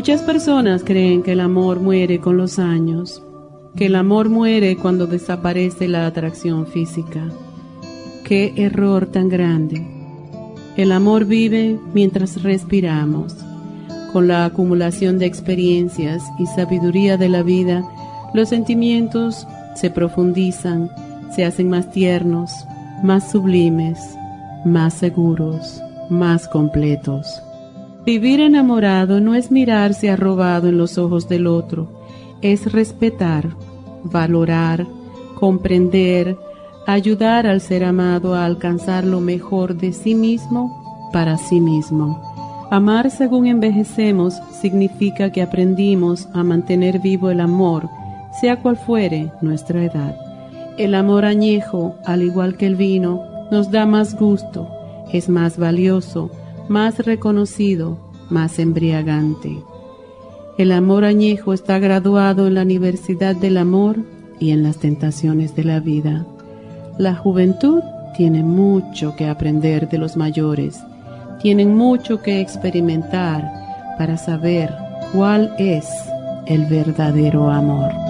Muchas personas creen que el amor muere con los años, que el amor muere cuando desaparece la atracción física. Qué error tan grande. El amor vive mientras respiramos. Con la acumulación de experiencias y sabiduría de la vida, los sentimientos se profundizan, se hacen más tiernos, más sublimes, más seguros, más completos. Vivir enamorado no es mirarse arrobado en los ojos del otro, es respetar, valorar, comprender, ayudar al ser amado a alcanzar lo mejor de sí mismo para sí mismo. Amar según envejecemos significa que aprendimos a mantener vivo el amor, sea cual fuere nuestra edad. El amor añejo, al igual que el vino, nos da más gusto, es más valioso, más reconocido, más embriagante. El amor añejo está graduado en la Universidad del Amor y en las tentaciones de la vida. La juventud tiene mucho que aprender de los mayores, tienen mucho que experimentar para saber cuál es el verdadero amor.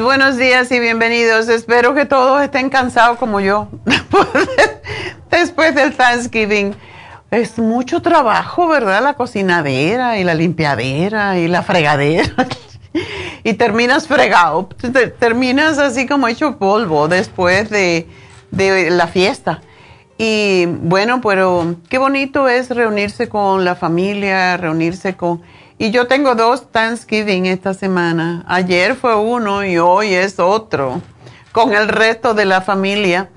Buenos días y bienvenidos. Espero que todos estén cansados como yo después del Thanksgiving. Es mucho trabajo, ¿verdad? La cocinadera y la limpiadera y la fregadera. y terminas fregado, terminas así como hecho polvo después de, de la fiesta. Y bueno, pero qué bonito es reunirse con la familia, reunirse con y yo tengo dos Thanksgiving esta semana. Ayer fue uno y hoy es otro, con el resto de la familia.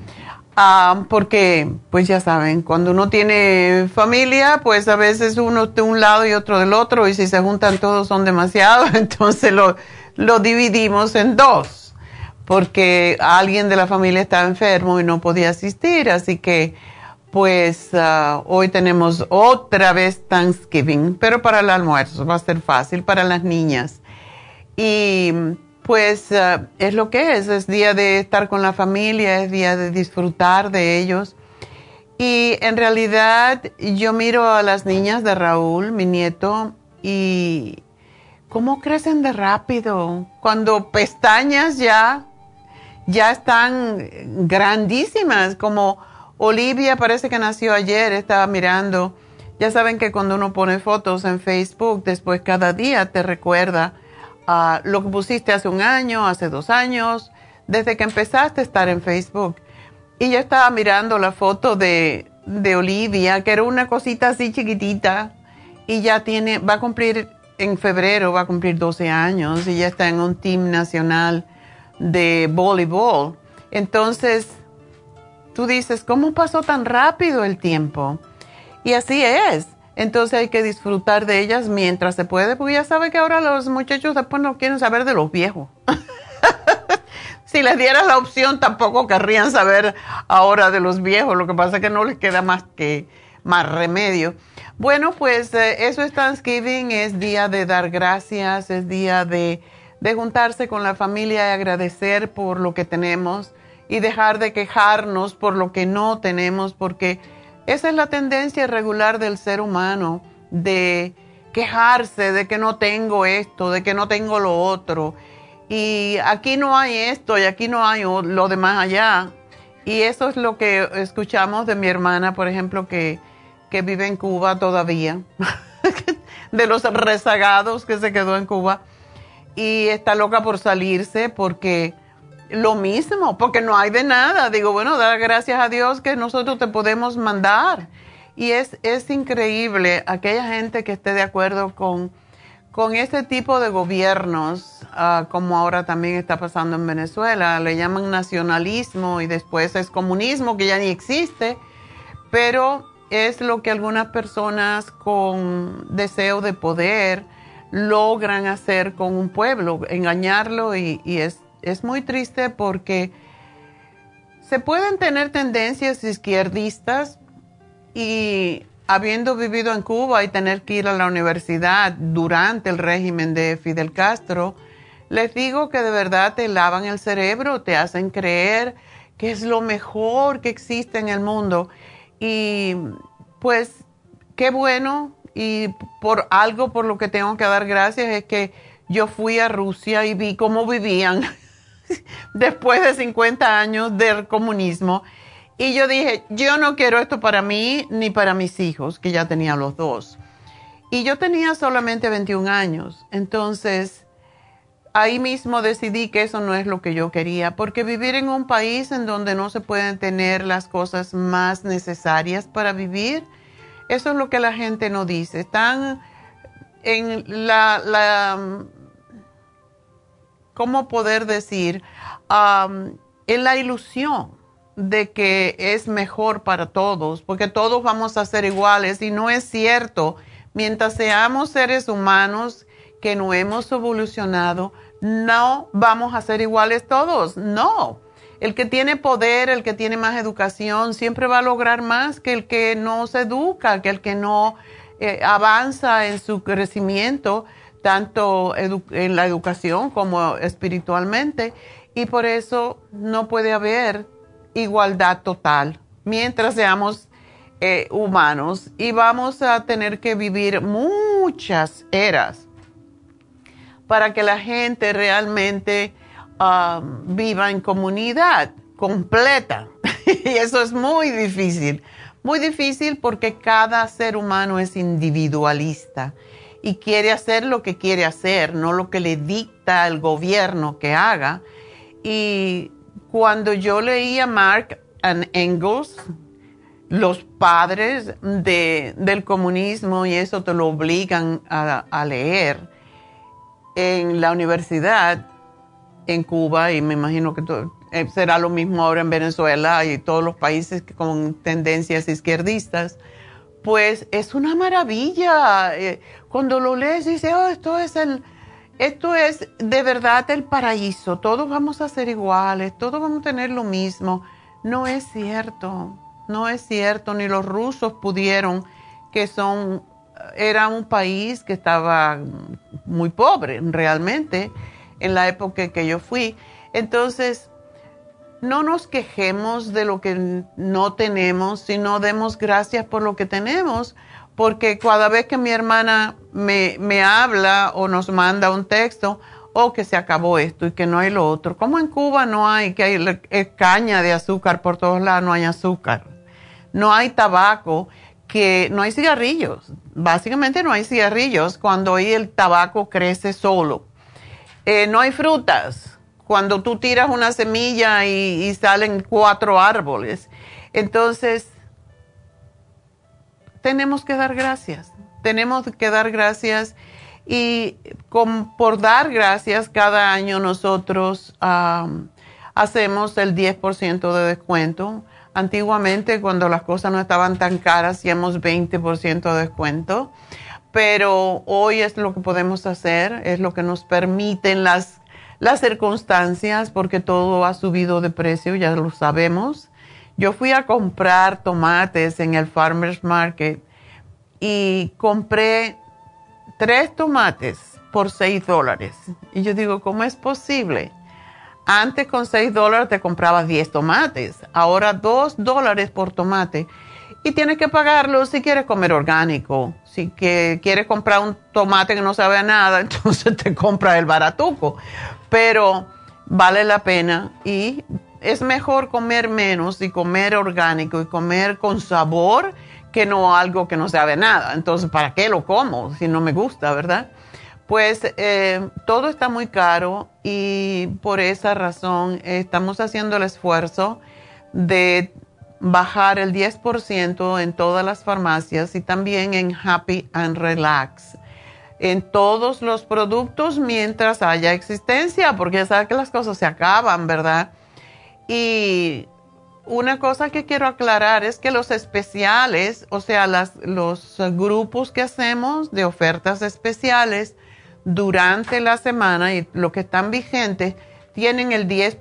Ah, porque, pues ya saben, cuando uno tiene familia, pues a veces uno de un lado y otro del otro, y si se juntan todos son demasiados, entonces lo, lo dividimos en dos, porque alguien de la familia estaba enfermo y no podía asistir, así que pues ah, hoy tenemos otra vez Thanksgiving, pero para el almuerzo va a ser fácil para las niñas. Y pues eh, es lo que es, es día de estar con la familia, es día de disfrutar de ellos. Y en realidad yo miro a las niñas de Raúl, mi nieto, y cómo crecen de rápido. Cuando pestañas ya, ya están grandísimas, como Olivia parece que nació ayer, estaba mirando. Ya saben que cuando uno pone fotos en Facebook, después cada día te recuerda a lo que pusiste hace un año, hace dos años, desde que empezaste a estar en Facebook. Y yo estaba mirando la foto de, de Olivia, que era una cosita así chiquitita, y ya tiene, va a cumplir en febrero, va a cumplir 12 años, y ya está en un team nacional de voleibol. Entonces, tú dices, ¿cómo pasó tan rápido el tiempo? Y así es. Entonces hay que disfrutar de ellas mientras se puede, porque ya sabe que ahora los muchachos después no quieren saber de los viejos. si les dieras la opción, tampoco querrían saber ahora de los viejos. Lo que pasa es que no les queda más que más remedio. Bueno, pues eh, eso es Thanksgiving, es día de dar gracias, es día de, de juntarse con la familia y agradecer por lo que tenemos y dejar de quejarnos por lo que no tenemos, porque esa es la tendencia regular del ser humano, de quejarse de que no tengo esto, de que no tengo lo otro y aquí no hay esto y aquí no hay lo demás allá. Y eso es lo que escuchamos de mi hermana, por ejemplo, que, que vive en Cuba todavía, de los rezagados que se quedó en Cuba. Y está loca por salirse porque lo mismo, porque no hay de nada. Digo, bueno, dar gracias a Dios que nosotros te podemos mandar. Y es, es increíble aquella gente que esté de acuerdo con con este tipo de gobiernos, ah, como ahora también está pasando en Venezuela, le llaman nacionalismo y después es comunismo, que ya ni existe, pero es lo que algunas personas con deseo de poder logran hacer con un pueblo, engañarlo y es, es muy triste porque se pueden tener tendencias izquierdistas y habiendo vivido en Cuba y tener que ir a la universidad durante el régimen de Fidel Castro, les digo que de verdad te lavan el cerebro, te hacen creer que es lo mejor que existe en el mundo. Y pues qué bueno y por algo por lo que tengo que dar gracias es que yo fui a Rusia y vi cómo vivían después de 50 años del comunismo y yo dije, yo no quiero esto para mí ni para mis hijos, que ya tenía los dos. Y yo tenía solamente 21 años. Entonces, ahí mismo decidí que eso no es lo que yo quería, porque vivir en un país en donde no se pueden tener las cosas más necesarias para vivir, eso es lo que la gente no dice. Están en la, la ¿cómo poder decir? en la ilusión de que es mejor para todos, porque todos vamos a ser iguales y no es cierto. Mientras seamos seres humanos que no hemos evolucionado, no vamos a ser iguales todos, no. El que tiene poder, el que tiene más educación, siempre va a lograr más que el que no se educa, que el que no eh, avanza en su crecimiento, tanto en la educación como espiritualmente. Y por eso no puede haber igualdad total mientras seamos eh, humanos y vamos a tener que vivir muchas eras para que la gente realmente um, viva en comunidad completa. y eso es muy difícil, muy difícil porque cada ser humano es individualista y quiere hacer lo que quiere hacer, no lo que le dicta el gobierno que haga. Y cuando yo leía Mark and Engels, los padres del comunismo, y eso te lo obligan a, leer en la universidad en Cuba, y me imagino que eh, será lo mismo ahora en Venezuela y todos los países con tendencias izquierdistas, pues es una maravilla. Eh, cuando lo lees, dices, oh, esto es el esto es de verdad el paraíso, todos vamos a ser iguales, todos vamos a tener lo mismo. No es cierto, no es cierto, ni los rusos pudieron, que son, era un país que estaba muy pobre realmente, en la época que yo fui. Entonces, no nos quejemos de lo que no tenemos, sino demos gracias por lo que tenemos, porque cada vez que mi hermana me, me habla o nos manda un texto, o oh, que se acabó esto y que no hay lo otro. Como en Cuba no hay, que hay caña de azúcar por todos lados, no hay azúcar. No hay tabaco, que no hay cigarrillos. Básicamente no hay cigarrillos cuando ahí el tabaco crece solo. Eh, no hay frutas cuando tú tiras una semilla y, salen cuatro árboles. Entonces, tenemos que dar gracias, tenemos que dar gracias y por dar gracias cada año nosotros hacemos el 10% de descuento. Antiguamente cuando las cosas no estaban tan caras hacíamos 20% de descuento, pero hoy es lo que podemos hacer, es lo que nos permiten las las circunstancias, porque todo ha subido de precio, ya lo sabemos. Yo fui a comprar tomates en el Farmer's Market y compré tres tomates por seis dólares. Y yo digo, ¿cómo es posible? Antes con seis dólares te comprabas diez tomates, ahora dos dólares por tomate. Y tienes que pagarlo si quieres comer orgánico. Si que quieres comprar un tomate que no sabe a nada, entonces te compras el baratuco pero vale la pena y es mejor comer menos y comer orgánico y comer con sabor que no algo que no sabe nada. Entonces, ¿para qué lo como si no me gusta, verdad? Pues eh, todo está muy caro y por esa razón estamos haciendo el esfuerzo de bajar el 10% en todas las farmacias y también en Happy and Relax en todos los productos mientras haya existencia, porque ya sabes que las cosas se acaban, ¿verdad? Y una cosa que quiero aclarar es que los especiales, o sea, los grupos que hacemos de ofertas especiales durante la semana y lo que están vigentes, tienen el 10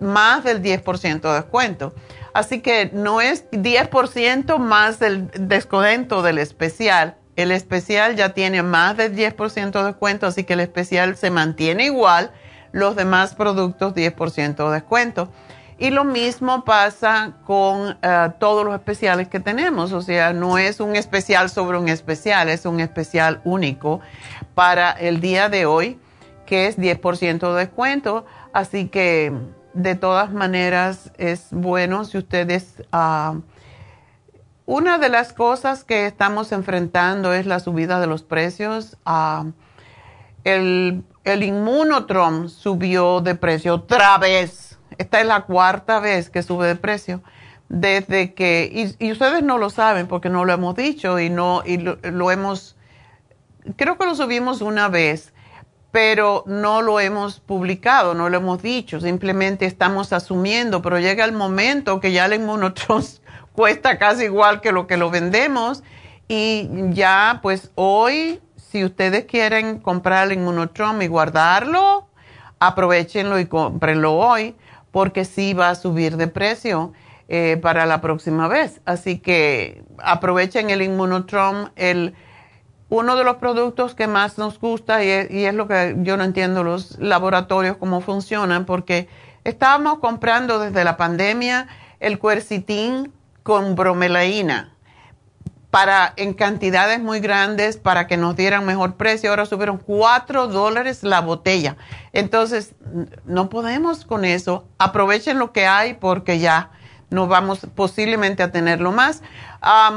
más del 10% de descuento. Así que no es 10% más del descuento del especial, el especial ya tiene más del 10% de descuento, así que el especial se mantiene igual. Los demás productos 10% de descuento. Y lo mismo pasa con eh, todos los especiales que tenemos. O sea, no es un especial sobre un especial, es un especial único para el día de hoy, que es 10% de descuento. Así que de todas maneras es bueno si ustedes... Ah, una de las cosas que estamos enfrentando es la subida de los precios. Ah, el, el Inmunotrom subió de precio otra vez. Esta es la cuarta vez que sube de precio. Desde que, y, ustedes no lo saben porque no lo hemos dicho y no, y lo, hemos, creo que lo subimos una vez, pero no lo hemos publicado, no lo hemos dicho, simplemente estamos asumiendo, pero llega el momento que ya el Inmunotrom cuesta casi igual que lo que lo vendemos. Y ya, pues hoy, si ustedes quieren comprar el Inmunotrom y guardarlo, aprovechenlo y cómprenlo hoy, porque sí va a subir de precio eh, para la próxima vez. Así que aprovechen el Inmunotrom, el, uno de los productos que más nos gusta y es, y es lo que yo no entiendo los laboratorios cómo funcionan, porque estábamos comprando desde la pandemia el cuercitín con bromelaína para, en cantidades muy grandes para que nos dieran mejor precio. Ahora subieron 4 dólares la botella. Entonces, no podemos con eso. Aprovechen lo que hay porque ya no vamos posiblemente a tenerlo más.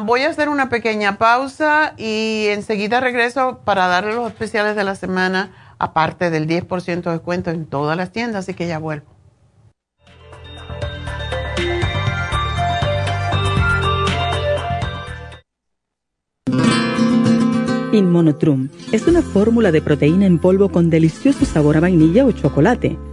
Voy a hacer una pequeña pausa y enseguida regreso para darle los especiales de la semana, aparte del 10% de descuento en todas las tiendas, así que ya vuelvo. Inmonotrum es una fórmula de proteína en polvo con delicioso sabor a vainilla o chocolate.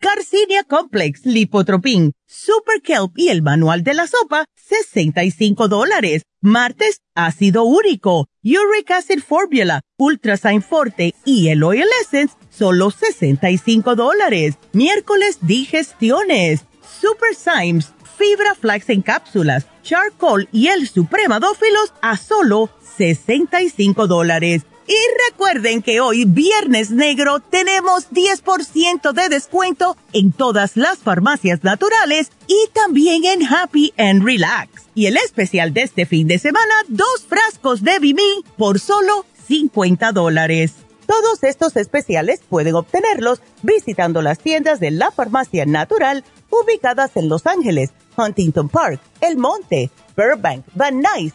Garcinia Complex, Lipotropin, Super Kelp y el manual de la sopa, 65 dólares. Martes, ácido úrico, Uric Acid Formula, Ultrasign Forte y el Oil Essence, solo 65 dólares. Miércoles, digestiones, Super Symes, Fibra Flax en cápsulas, Charcoal y el Supremadófilos a solo 65 dólares. Y recuerden que hoy, Viernes Negro, tenemos 10% de descuento en todas las farmacias naturales y también en Happy and Relax. Y el especial de este fin de semana, dos frascos de Bimí por solo 50 dólares. Todos estos especiales pueden obtenerlos visitando las tiendas de la farmacia natural ubicadas en Los Ángeles, Huntington Park, El Monte, Burbank, Van Nuys,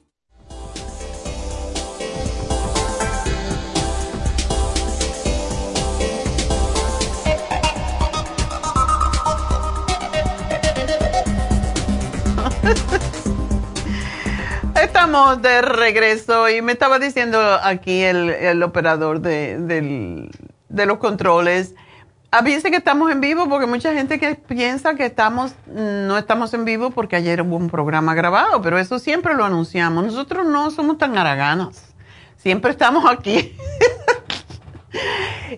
Estamos de regreso y me estaba diciendo aquí el, operador de, los controles. Avise que estamos en vivo porque mucha gente que piensa que estamos no estamos en vivo porque ayer hubo un programa grabado, pero eso siempre lo anunciamos. Nosotros no somos tan haraganas. Siempre estamos aquí.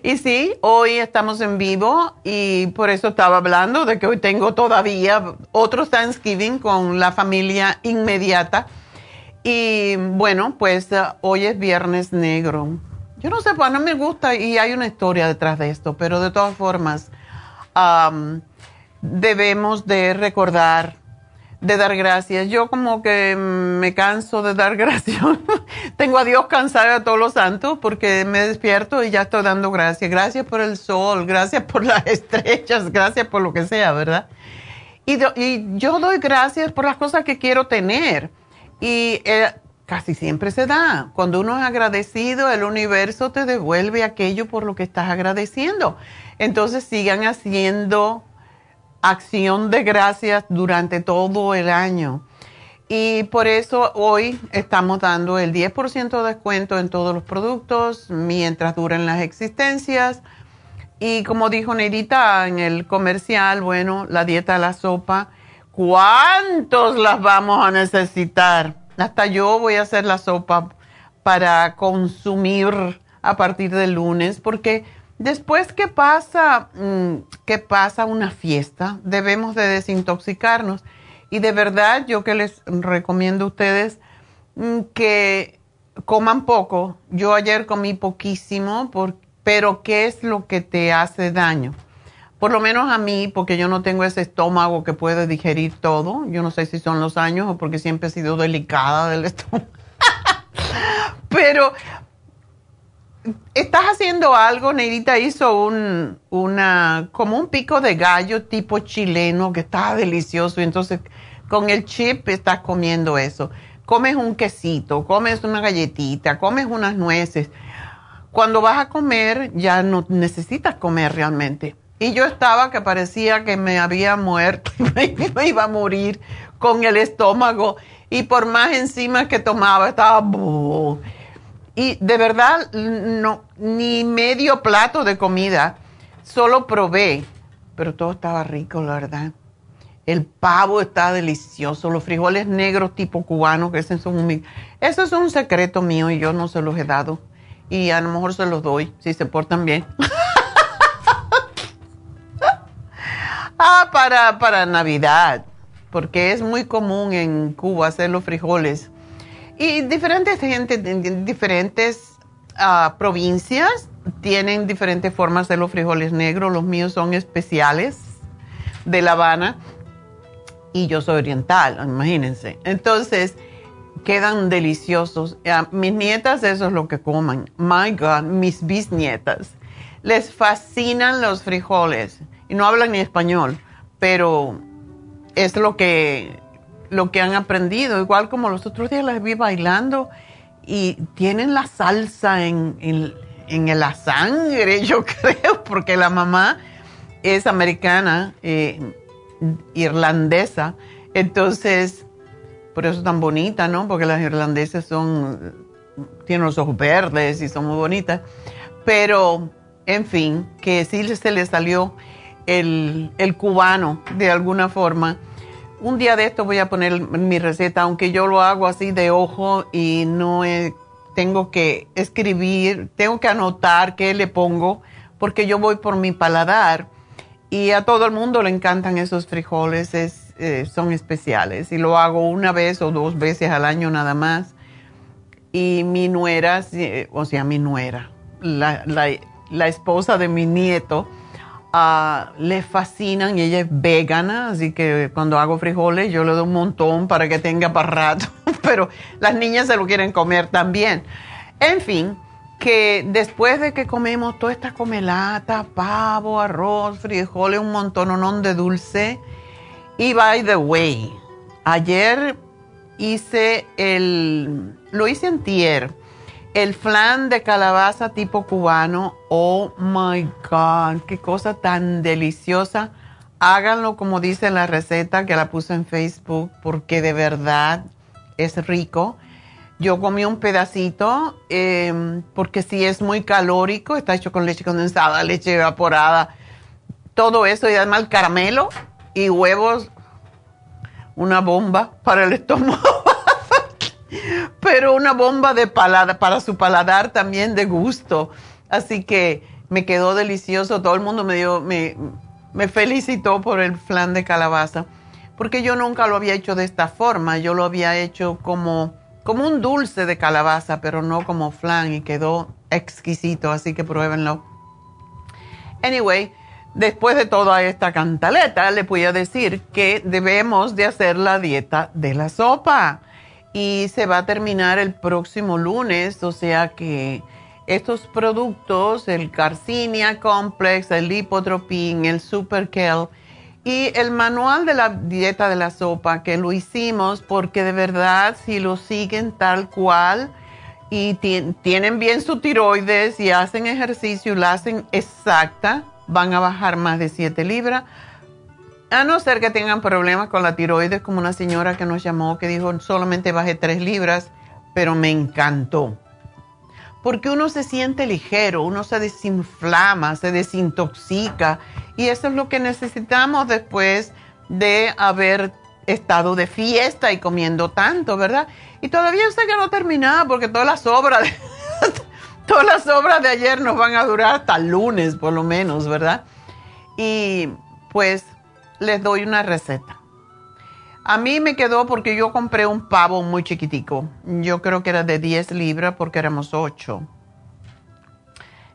y sí, hoy estamos en vivo y por eso estaba hablando de que hoy tengo todavía otro Thanksgiving con la familia inmediata y bueno, pues uh, hoy es Viernes Negro. Yo no sé, pues no me gusta y hay una historia detrás de esto, pero de todas formas debemos de recordar, de dar gracias. Yo como que me canso de dar gracias. Tengo a Dios cansado a todos los santos porque me despierto y ya estoy dando gracias. Gracias por el sol, gracias por las estrellas, gracias por lo que sea, ¿verdad? Y, y yo doy gracias por las cosas que quiero tener y eh, casi siempre se da. Cuando uno es agradecido, el universo te devuelve aquello por lo que estás agradeciendo. Entonces sigan haciendo acción de gracias durante todo el año. Y por eso hoy estamos dando el 10% de descuento en todos los productos mientras duren las existencias. Y como dijo Nerita en el comercial, bueno, la dieta de la sopa ¿Cuántos las vamos a necesitar? Hasta yo voy a hacer la sopa para consumir a partir del lunes, porque después que pasa, mm, que pasa una fiesta, debemos de desintoxicarnos. Y de verdad, yo que les recomiendo a ustedes mm, que coman poco. Yo ayer comí poquísimo, pero ¿qué es lo que te hace daño? por lo menos a mí, porque yo no tengo ese estómago que puede digerir todo. Yo no sé si son los años o porque siempre he sido delicada del estómago. Pero estás haciendo algo, Neidita hizo un, una, como un pico de gallo tipo chileno que está delicioso. Entonces con el chip estás comiendo eso. Comes un quesito, comes una galletita, comes unas nueces cuando vas a comer ya no necesitas comer realmente. Y yo estaba que parecía que me había muerto y me iba a morir con el estómago. Y por más enzimas que tomaba, estaba... Y de verdad, no, ni medio plato de comida, solo probé, pero todo estaba rico, la verdad. El pavo está delicioso, los frijoles negros tipo cubano, que ese son un, eso es un secreto mío y yo no se los he dado. Y a lo mejor se los doy, si se portan bien. ah, para, para Navidad, porque es muy común en Cuba hacer los frijoles y diferentes gente, diferentes uh, provincias tienen diferentes formas de los frijoles negros. Los míos son especiales de La Habana y yo soy oriental, imagínense. Entonces, quedan deliciosos. mis nietas eso es lo que coman. My God, mis bisnietas. Les fascinan los frijoles. Y no hablan ni español, pero es lo que lo que han aprendido, igual como los otros días las vi bailando y tienen la salsa en, en, la sangre, yo creo, porque la mamá es americana, eh, irlandesa, entonces, por eso es tan bonita, ¿no? Porque las irlandesas son, tienen los ojos verdes y son muy bonitas, pero, en fin, que sí se le salió el, el cubano de alguna forma un día de esto voy a poner mi receta, aunque yo lo hago así de ojo y no tengo que escribir, tengo que anotar qué le pongo, porque yo voy por mi paladar y a todo el mundo le encantan esos frijoles, eh, son especiales y lo hago una vez o dos veces al año nada más. Y mi nuera, o sea, mi nuera, la esposa de mi nieto, le fascinan y ella es vegana, así que cuando hago frijoles yo le doy un montón para que tenga para rato, pero las niñas se lo quieren comer también. En fin, que después de que comemos toda esta comelata, pavo, arroz, frijoles, un montón de dulce, y by the way, ayer hice el, lo hice en tier el flan de calabaza tipo cubano, oh my God, qué cosa tan deliciosa. Háganlo como dice la receta que la puse en Facebook, porque de verdad es rico. Yo comí un pedacito, em, porque sí es muy calórico, está hecho con leche condensada, leche evaporada, todo eso, y además el caramelo y huevos, una bomba para el estómago pero una bomba de palada, para su paladar también de gusto. Así que me quedó delicioso. Todo el mundo me dio, me, felicitó por el flan de calabaza, porque yo nunca lo había hecho de esta forma. Yo lo había hecho como, como un dulce de calabaza, pero no como flan y quedó exquisito. Así que pruébenlo. Anyway, después de toda esta cantaleta, le voy a decir que debemos de hacer la dieta de la sopa y se va a terminar el próximo lunes, o sea que estos productos, el Carcinia Complex, el Lipotropin, el Super Kel y el manual de la dieta de la sopa que lo hicimos porque de verdad si lo siguen tal cual y tienen bien su tiroides y hacen ejercicio y la hacen exacta, van a bajar más de 7 libras a no ser que tengan problemas con la tiroides, como una señora que nos llamó que dijo solamente bajé tres libras, pero me encantó. Porque uno se siente ligero, uno se desinflama, se desintoxica. Y eso es lo que necesitamos después de haber estado de fiesta y comiendo tanto, ¿verdad? Y todavía sé que no terminado porque todas las obras de, todas las obras de ayer nos van a durar hasta el lunes, por lo menos, ¿verdad? Y pues les doy una receta. A mí me quedó porque yo compré un pavo muy chiquitico. Yo creo que era de 10 libras porque éramos 8.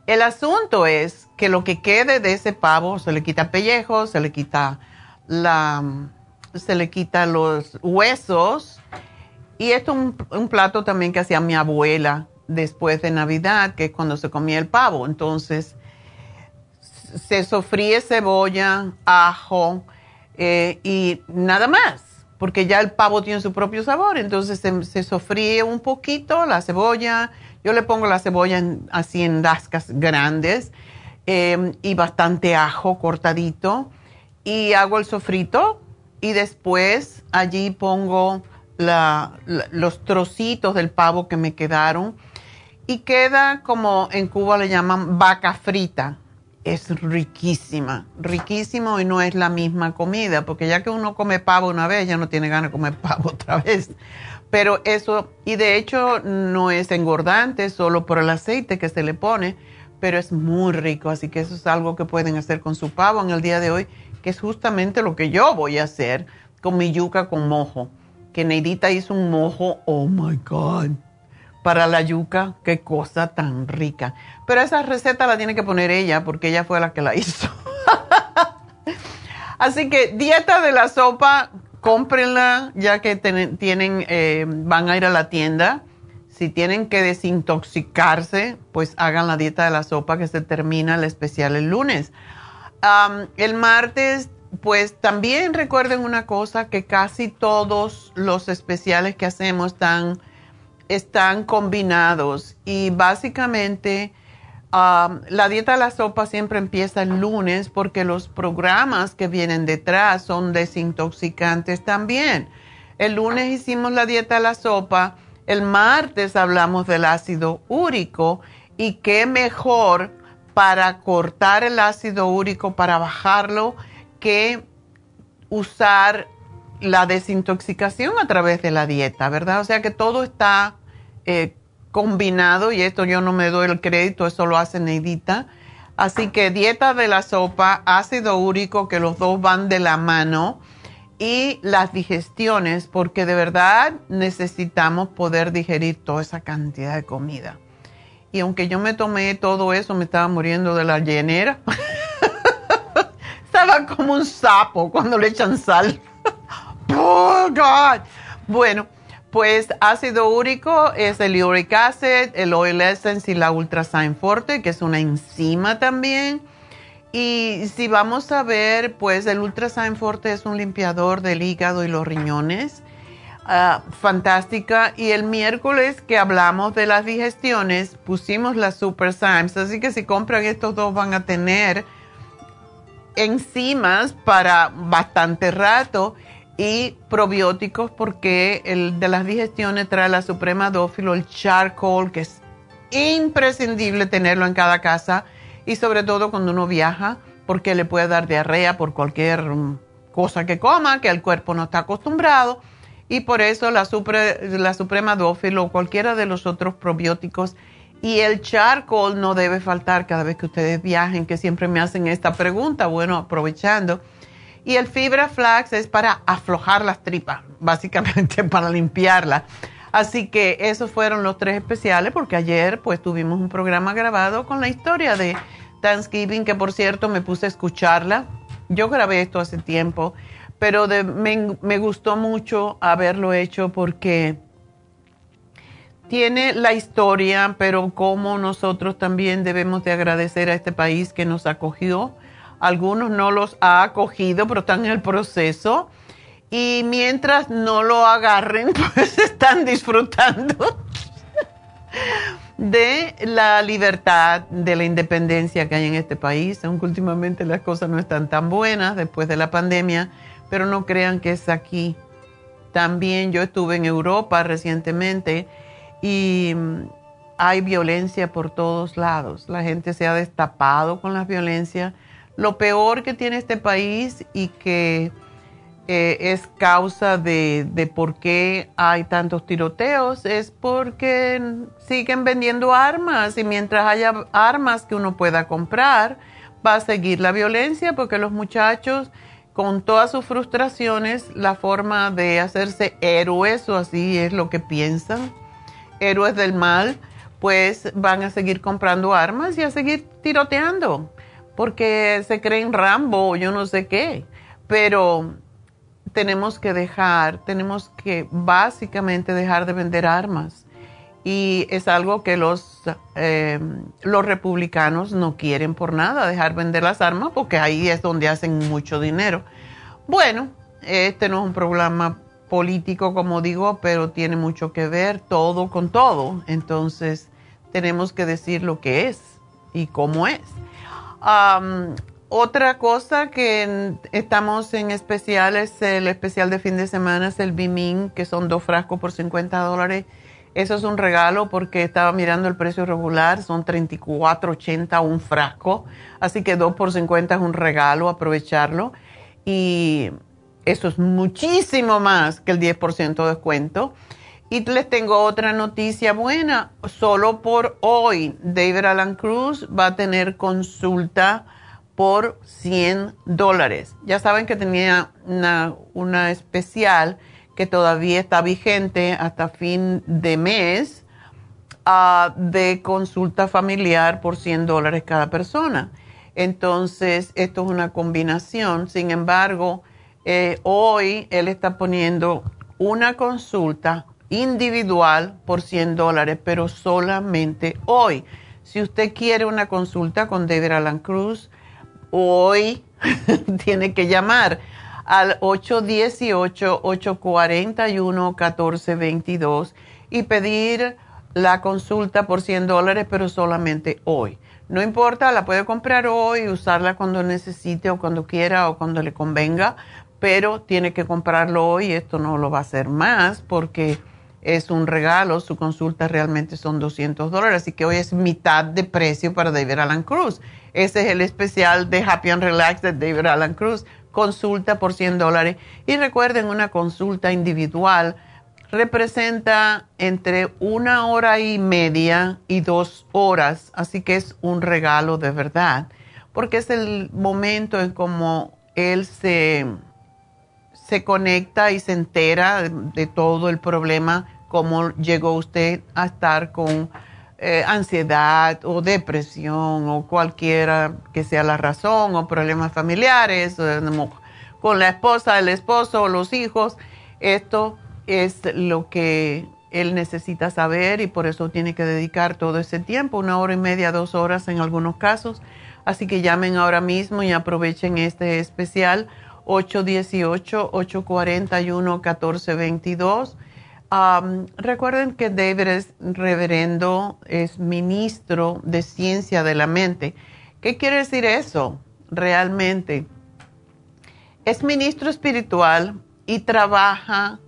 El asunto es que lo que quede de ese pavo se le quita pellejo, se le quita la, se le quita los huesos. Y esto es un, un plato también que hacía mi abuela después de Navidad, que es cuando se comía el pavo. Entonces, se sofríe cebolla, ajo eh, y nada más. porque ya el pavo tiene su propio sabor, entonces se, sofríe un poquito la cebolla, yo le pongo la cebolla así en lascas grandes em, y bastante ajo cortadito y hago el sofrito y después allí pongo los trocitos del pavo que me quedaron y queda como en Cuba le llaman vaca frita. Es riquísima, riquísimo y no es la misma comida, porque ya que uno come pavo una vez, ya no tiene ganas de comer pavo otra vez. Pero eso, y de hecho no es engordante solo por el aceite que se le pone, pero es muy rico, así que eso es algo que pueden hacer con su pavo en el día de hoy, que es justamente lo que yo voy a hacer con mi yuca con mojo que Neidita hizo un mojo, oh my God, para la yuca, qué cosa tan rica. Pero esa receta la tiene que poner ella porque ella fue la que la hizo. Así que dieta de la sopa, cómprenla ya que tienen, eh, van a ir a la tienda. Si tienen que desintoxicarse, pues hagan la dieta de la sopa que se termina el especial el lunes. el martes pues también recuerden una cosa, que casi todos los especiales que hacemos están, están combinados y básicamente um, la dieta de la sopa siempre empieza el lunes porque los programas que vienen detrás son desintoxicantes también. El lunes hicimos la dieta de la sopa, el martes hablamos del ácido úrico y qué mejor para cortar el ácido úrico, para bajarlo que usar la desintoxicación a través de la dieta, ¿verdad? O sea que todo está eh, combinado y esto yo no me doy el crédito, eso lo hace Neidita. Así que dieta de la sopa, ácido úrico, que los dos van de la mano, y las digestiones, porque de verdad necesitamos poder digerir toda esa cantidad de comida. Y aunque yo me tomé todo eso, me estaba muriendo de la llenera. Estaba como un sapo cuando le echan sal. oh, God. Bueno, pues ácido úrico es el uric acid, el oil essence y la ultrasign forte, que es una enzima también. Y si vamos a ver, pues el ultrasign forte es un limpiador del hígado y los riñones. Ah, fantástica. Y el miércoles que hablamos de las digestiones, pusimos las Super Symes. Así que si compran estos dos van a tener enzimas para bastante rato y probióticos porque el de las digestiones trae la suprema dófilo, el charcoal, que es imprescindible tenerlo en cada casa y sobre todo cuando uno viaja porque le puede dar diarrea por cualquier mm, cosa que coma, que el cuerpo no está acostumbrado. Y por eso la, la suprema dófilo o cualquiera de los otros probióticos y el charcoal no debe faltar cada vez que ustedes viajen, que siempre me hacen esta pregunta, bueno, aprovechando. Y el fibra flax es para aflojar las tripas, básicamente para limpiarlas. Así que esos fueron los tres especiales, porque ayer pues tuvimos un programa grabado con la historia de Thanksgiving, que por cierto me puse a escucharla. Yo grabé esto hace tiempo, pero me, me gustó mucho haberlo hecho porque tiene la historia, pero como nosotros también debemos de agradecer a este país que nos acogió. Algunos no los ha acogido, pero están en el proceso. Y mientras no lo agarren, pues están disfrutando de la libertad, de la independencia que hay en este país, aunque últimamente las cosas no están tan buenas después de la pandemia, pero no crean que es aquí. También yo estuve en Europa recientemente y mm, hay violencia por todos lados. La gente se ha destapado con la violencia. Lo peor que tiene este país y que eh, es causa de, de, por qué hay tantos tiroteos es porque siguen vendiendo armas y mientras haya armas que uno pueda comprar, va a seguir la violencia porque los muchachos con todas sus frustraciones, la forma de hacerse héroes o así es lo que piensan héroes del mal, pues van a seguir comprando armas y a seguir tiroteando, porque se creen Rambo yo no sé qué. Pero tenemos que dejar, tenemos que básicamente dejar de vender armas. Y es algo que los, eh, los republicanos no quieren por nada, dejar vender las armas, porque ahí es donde hacen mucho dinero. Bueno, este no es un programa político, como digo, pero tiene mucho que ver todo con todo. Entonces, tenemos que decir lo que es y cómo es. Otra cosa que estamos en especial es el especial de fin de semana, es el Bimin, que son dos frascos por 50 dólares. Eso es un regalo porque estaba mirando el precio regular, son 34.80 un frasco, así que 2 por 50 es un regalo, aprovecharlo. Y eso es muchísimo más que el 10% de descuento. Y les tengo otra noticia buena. Solo por hoy, David Alan Cruz va a tener consulta por 100 dólares. Ya saben que tenía una, especial que todavía está vigente hasta fin de mes uh, de consulta familiar por 100 dólares cada persona. Entonces, esto es una combinación. Sin embargo, eh, hoy él está poniendo una consulta individual por 100 dólares, pero solamente hoy. Si usted quiere una consulta con David Alan Cruz, hoy tiene que llamar al 818-841-1422 y pedir la consulta por 100 dólares, pero solamente hoy. No importa, la puede comprar hoy usarla cuando necesite o cuando quiera o cuando le convenga, pero tiene que comprarlo hoy. Esto no lo va a hacer más porque es un regalo, su consulta realmente son 200 dólares, así que hoy es mitad de precio para David Alan Cruz. Ese es el especial de Happy and Relax de David Alan Cruz, consulta por 100 dólares. Y recuerden, una consulta individual representa entre una hora y media y dos horas, así que es un regalo de verdad, porque es el momento en como él se se conecta y se entera de, todo el problema, cómo llegó usted a estar con eh, ansiedad o depresión o cualquiera que sea la razón o problemas familiares con la esposa, el esposo o los hijos. Esto es lo que él necesita saber y por eso tiene que dedicar todo ese tiempo, una hora y media, dos horas en algunos casos. Así que llamen ahora mismo y aprovechen este especial 818-841-1422. recuerden que David es reverendo, es ministro de ciencia de la mente. ¿Qué quiere decir eso realmente? Es ministro espiritual y trabaja,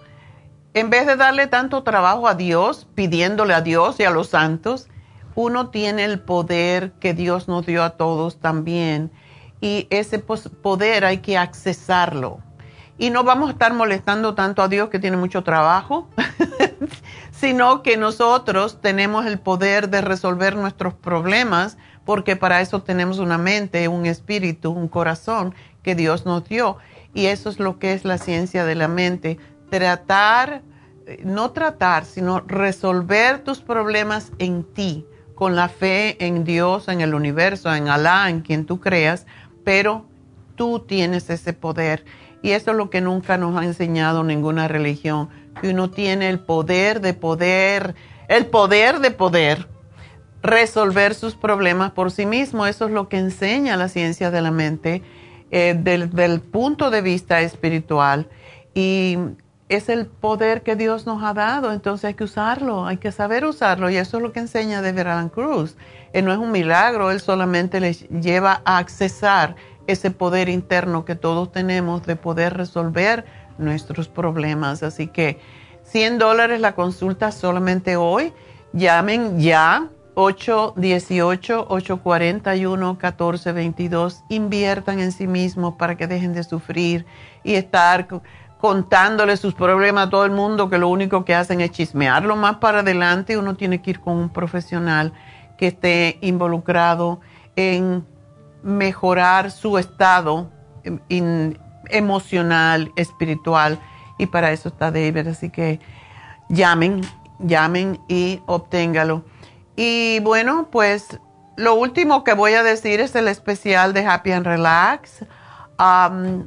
en vez de darle tanto trabajo a Dios, pidiéndole a Dios y a los santos, uno tiene el poder que Dios nos dio a todos también y ese poder hay que accesarlo. Y no vamos a estar molestando tanto a Dios que tiene mucho trabajo, sino que nosotros tenemos el poder de resolver nuestros problemas porque para eso tenemos una mente, un espíritu, un corazón que Dios nos dio. Y eso es lo que es la ciencia de la mente. Tratar, eh, no tratar, sino resolver tus problemas en ti, con la fe en Dios, en el universo, en Alá, en quien tú creas, pero tú tienes ese poder. Y eso es lo que nunca nos ha enseñado ninguna religión, que uno tiene el poder de poder, el poder de poder resolver sus problemas por sí mismo. Eso es lo que enseña la ciencia de la mente eh, del, punto de vista espiritual. Y es el poder que Dios nos ha dado, entonces hay que usarlo, hay que saber usarlo. Y eso es lo que enseña de Verán Cruz él no es un milagro, Él solamente les lleva a accesar ese poder interno que todos tenemos de poder resolver nuestros problemas. Así que 100 dólares la consulta solamente hoy. Llamen ya 818-841-1422. Inviertan en sí mismos para que dejen de sufrir y estar contándole sus problemas a todo el mundo que lo único que hacen es chismearlo más para adelante. Uno tiene que ir con un profesional que esté involucrado en mejorar su estado emocional, espiritual, y para eso está David. Así que llamen, llamen y obténgalo. Y bueno, pues lo último que voy a decir es el especial de Happy and Relax.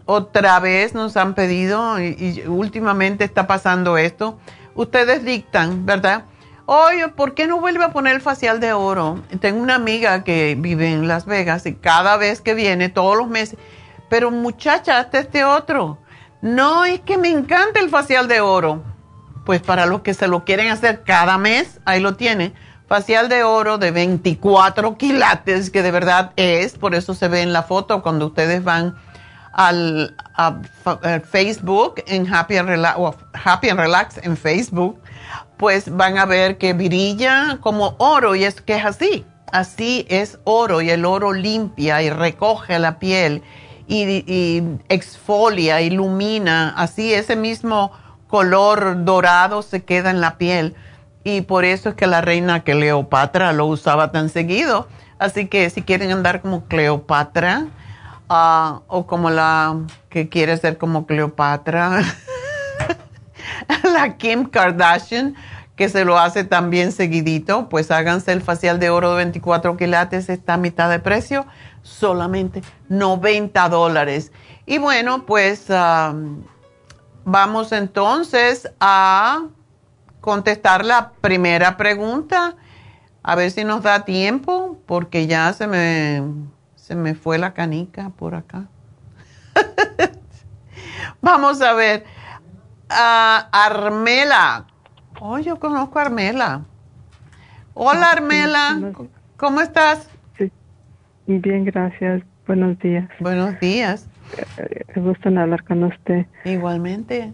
Otra vez nos han pedido, y últimamente está pasando esto, ustedes dictan, ¿verdad? Oye, ¿por qué no vuelve a poner el facial de oro? Tengo una amiga que vive en Las Vegas y cada vez que viene, todos los meses, pero muchacha, hasta este otro. No, es que me encanta el facial de oro. Pues para los que se lo quieren hacer cada mes, ahí lo tiene. Facial de oro de 24 quilates, que de verdad es, por eso se ve en la foto cuando ustedes van al Facebook en Happy and, Happy and Relax en Facebook, pues van a ver que brilla como oro y es que es así. Así es oro y el oro limpia y recoge la piel y, exfolia, ilumina, así ese mismo color dorado se queda en la piel. Y por eso es que la reina Cleopatra lo usaba tan seguido. Así que si quieren andar como Cleopatra o como la que quiere ser como Cleopatra, la Kim Kardashian, que se lo hace también seguidito, pues háganse el facial de oro de 24 quilates, está a mitad de precio solamente 90 dólares. Y bueno, pues vamos entonces a contestar la primera pregunta, a ver si nos da tiempo, porque ya se me, se me fue la canica por acá. vamos a ver. a Armela. Oh, yo conozco a Armela. Hola Armela, ¿cómo estás? Bien, gracias. Buenos días. Buenos días. Me gusta hablar con usted. Igualmente.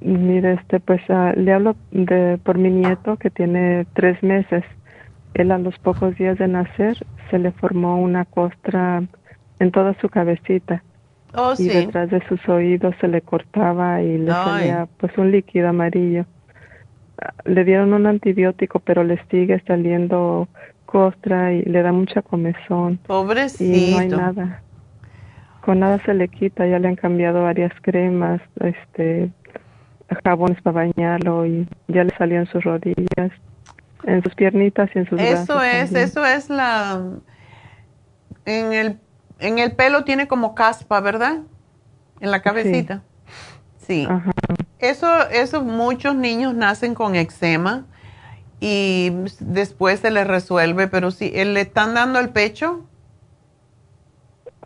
mire, este, pues ah, le hablo de, por mi nieto que tiene tres meses. Él a los pocos días de nacer se le formó una costra en toda su cabecita. Oh, y detrás de sus oídos se le cortaba y le salía pues un líquido amarillo. Le dieron un antibiótico, pero le sigue saliendo costra y le da mucha comezón. Pobrecito. Y no hay nada. Con nada se le quita, ya le han cambiado varias cremas, este, jabones para bañarlo y ya le salían sus rodillas, en sus piernitas y en sus Eso es, eso es la... En el, en el pelo tiene como caspa, ¿verdad? En la cabecita. Sí. Eso, eso muchos niños nacen con eczema y después se le resuelve, pero si ¿le están dando el pecho?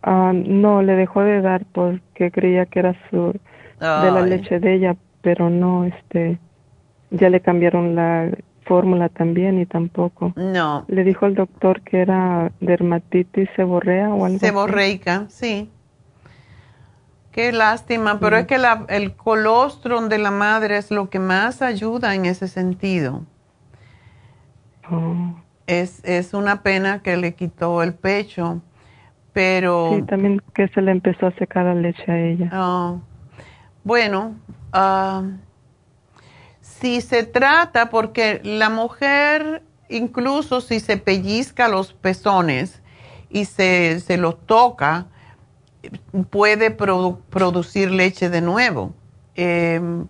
Ah, no, le dejó de dar porque creía que era su de la leche de ella, pero no, este, ya le cambiaron la fórmula también y tampoco. No. Le dijo el doctor que era dermatitis seborrea o algo. Seborreica, sí. Qué lástima, pero es que la, el colostrum de la madre es lo que más ayuda en ese sentido. Oh. Es, es una pena que le quitó el pecho, pero... Sí, también que se le empezó a secar la leche a ella. Oh. Bueno, ah, si se trata, porque la mujer, incluso si se pellizca los pezones y se, se los toca, puede producir leche de nuevo. Em,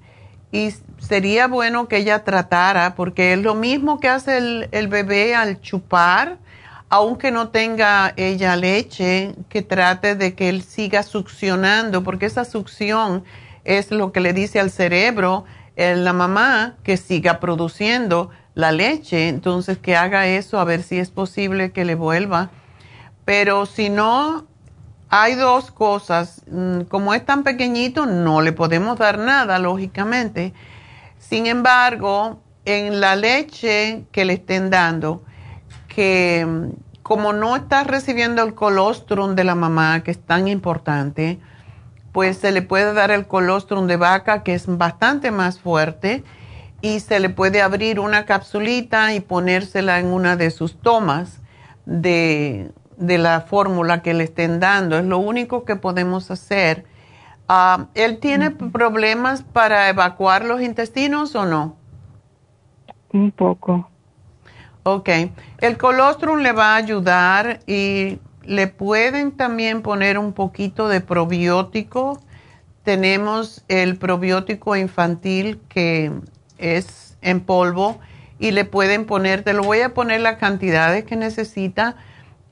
y sería bueno que ella tratara, porque es lo mismo que hace el, bebé al chupar, aunque no tenga ella leche, que trate de que él siga succionando, porque esa succión es lo que le dice al cerebro, la mamá, que siga produciendo la leche, entonces que haga eso a ver si es posible que le vuelva. Pero si no, hay dos cosas. Mm, como es tan pequeñito, no le podemos dar nada, lógicamente. Sin embargo, en la leche que le estén dando, que mm, como no está recibiendo el colostrum de la mamá, que es tan importante, pues se le puede dar el colostrum de vaca, que es bastante más fuerte, y se le puede abrir una capsulita y ponérsela en una de sus tomas de, de la fórmula que le estén dando. Es lo único que podemos hacer. Ah, ¿Él tiene problemas para evacuar los intestinos o no? Un poco. Ok. El colostrum le va a ayudar y le pueden también poner un poquito de probiótico. Tenemos el probiótico infantil que es en polvo y le pueden poner, te lo voy a poner las cantidades que necesita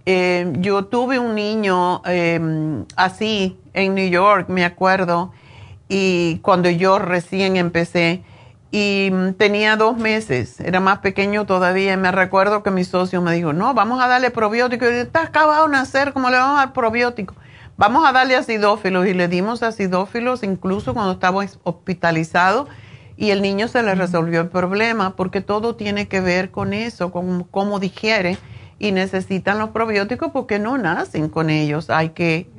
eh, yo tuve un niño em, así en New York, me acuerdo, y cuando yo recién empecé, y mm, tenía dos meses, era más pequeño todavía, y me recuerdo que mi socio me dijo, no, vamos a darle probiótico, y está acabado de nacer, ¿cómo le vamos a dar probiótico? Vamos a darle acidófilos y le dimos acidófilos incluso cuando estaba hospitalizado y el niño se le resolvió el problema porque todo tiene que ver con eso, con cómo digiere y necesitan los probióticos porque no nacen con ellos, hay que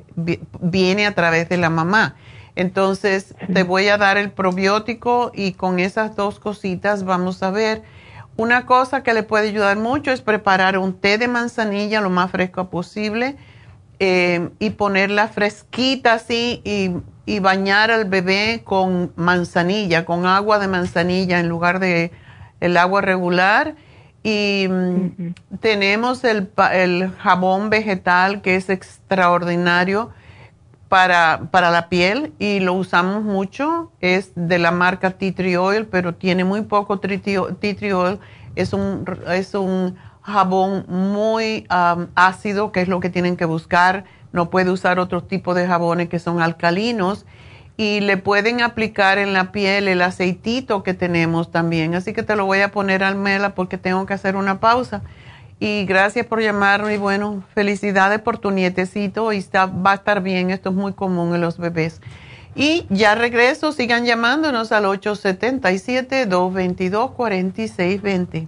viene a través de la mamá. Entonces, te voy a dar el probiótico y con esas dos cositas vamos a ver. Una cosa que le puede ayudar mucho es preparar un té de manzanilla lo más fresco posible eh, y ponerla fresquita así y, y, bañar al bebé con manzanilla, con agua de manzanilla en lugar de el agua regular. Y mm, tenemos el, el jabón vegetal que es extraordinario para, para la piel y lo usamos mucho. Es de la marca Tea Oil, pero tiene muy poco tea oil. Es un, es un jabón muy ácido, que es lo que tienen que buscar. No puede usar otro tipo de jabones que son alcalinos. Y le pueden aplicar en la piel el aceitito que tenemos también. Así que te lo voy a poner al mela porque tengo que hacer una pausa y gracias por llamarme y bueno, felicidades por tu nietecito y está, va a estar bien, esto es muy común en los bebés. Y ya regreso, sigan llamándonos al 877-222-4620.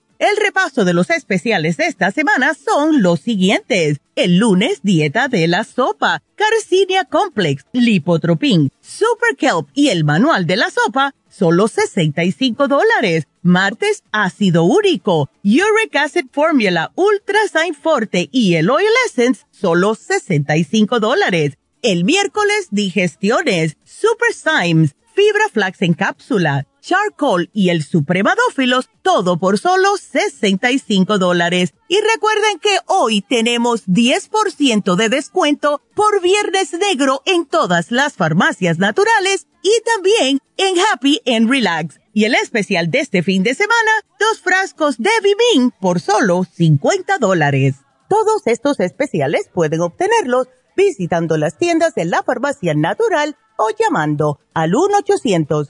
El repaso de los especiales de esta semana son los siguientes. El lunes, dieta de la sopa, Carcinia Complex, Lipotropin, Super Kelp y el manual de la sopa, solo 65 dólares. Martes, ácido úrico, Uric Acid Formula, Ultra Sign Forte y el Oil Essence, solo 65 dólares. El miércoles, digestiones, Super Symes, Fibra Flax en cápsula, charcoal y el supremadófilos, todo por solo 65 dólares. Y recuerden que hoy tenemos 10% de descuento por Viernes Negro en todas las farmacias naturales y también en Happy and Relax. Y el especial de este fin de semana, dos frascos de Vivin por solo 50 dólares. Todos estos especiales pueden obtenerlos visitando las tiendas de la farmacia natural o llamando al 1 800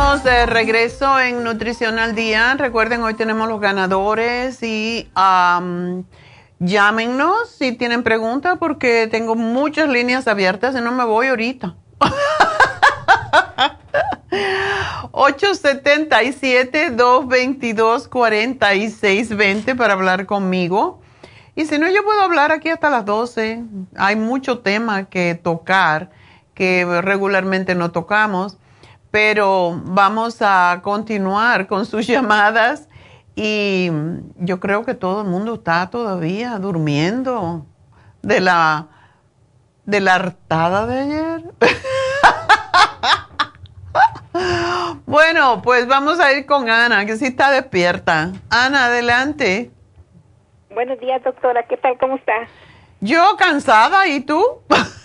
Estamos de regreso en Nutrición al Día. Recuerden, hoy tenemos los ganadores y llámenos si tienen preguntas porque tengo muchas líneas abiertas y no me voy ahorita. 877-222-4620 para hablar conmigo. Y si no, yo puedo hablar aquí hasta las 12. Hay mucho tema que tocar que regularmente no tocamos pero vamos a continuar con sus llamadas y yo creo que todo el mundo está todavía durmiendo de la de la hartada de ayer. Bueno, pues vamos a ir con Ana, que sí está despierta. Ana, adelante. Buenos días, doctora. ¿Qué tal? ¿Cómo está? Yo cansada, ¿y tú?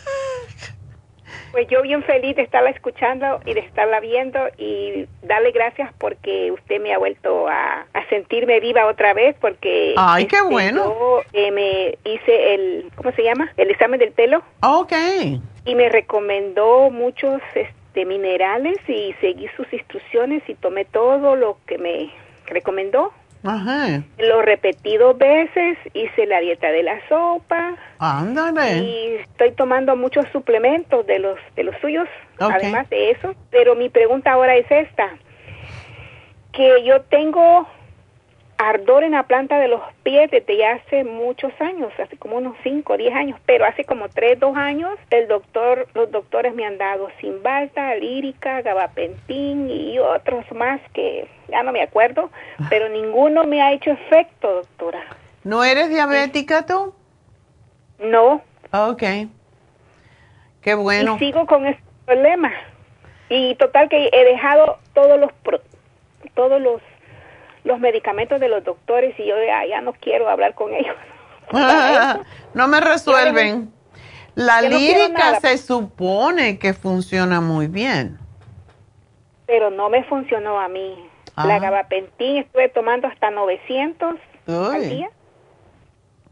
pues yo bien feliz de estarla escuchando y de estarla viendo y darle gracias porque usted me ha vuelto a, sentirme viva otra vez porque... ¡Ay, qué este, bueno! Yo eh, me hice el, ¿cómo se llama? El examen del pelo. Ok. Y me recomendó muchos... Este, minerales y seguí sus instrucciones y tomé todo lo que me recomendó. Ajá. Lo repetí dos veces, hice la dieta de la sopa. Ándale. Y estoy tomando muchos suplementos de los de los suyos, además de eso. Pero mi pregunta ahora es esta, que yo tengo ardor en la planta de los pies desde ya hace muchos años, hace como unos 5 o 10 años, pero hace como 3, 2 años el doctor, los doctores me han dado Simbalta, Lírica, Gabapentín y otros más que ya no me acuerdo, pero ninguno me ha hecho efecto, doctora. ¿No eres diabética tú? No. Ok. Qué bueno. Y sigo con ese problema. Y total que he dejado todos los todos los los medicamentos de los doctores y yo ya, no quiero hablar con ellos. no me resuelven. La lírica se supone que funciona muy bien. Pero no me funcionó a mí. La gabapentín estuve tomando hasta 900 al día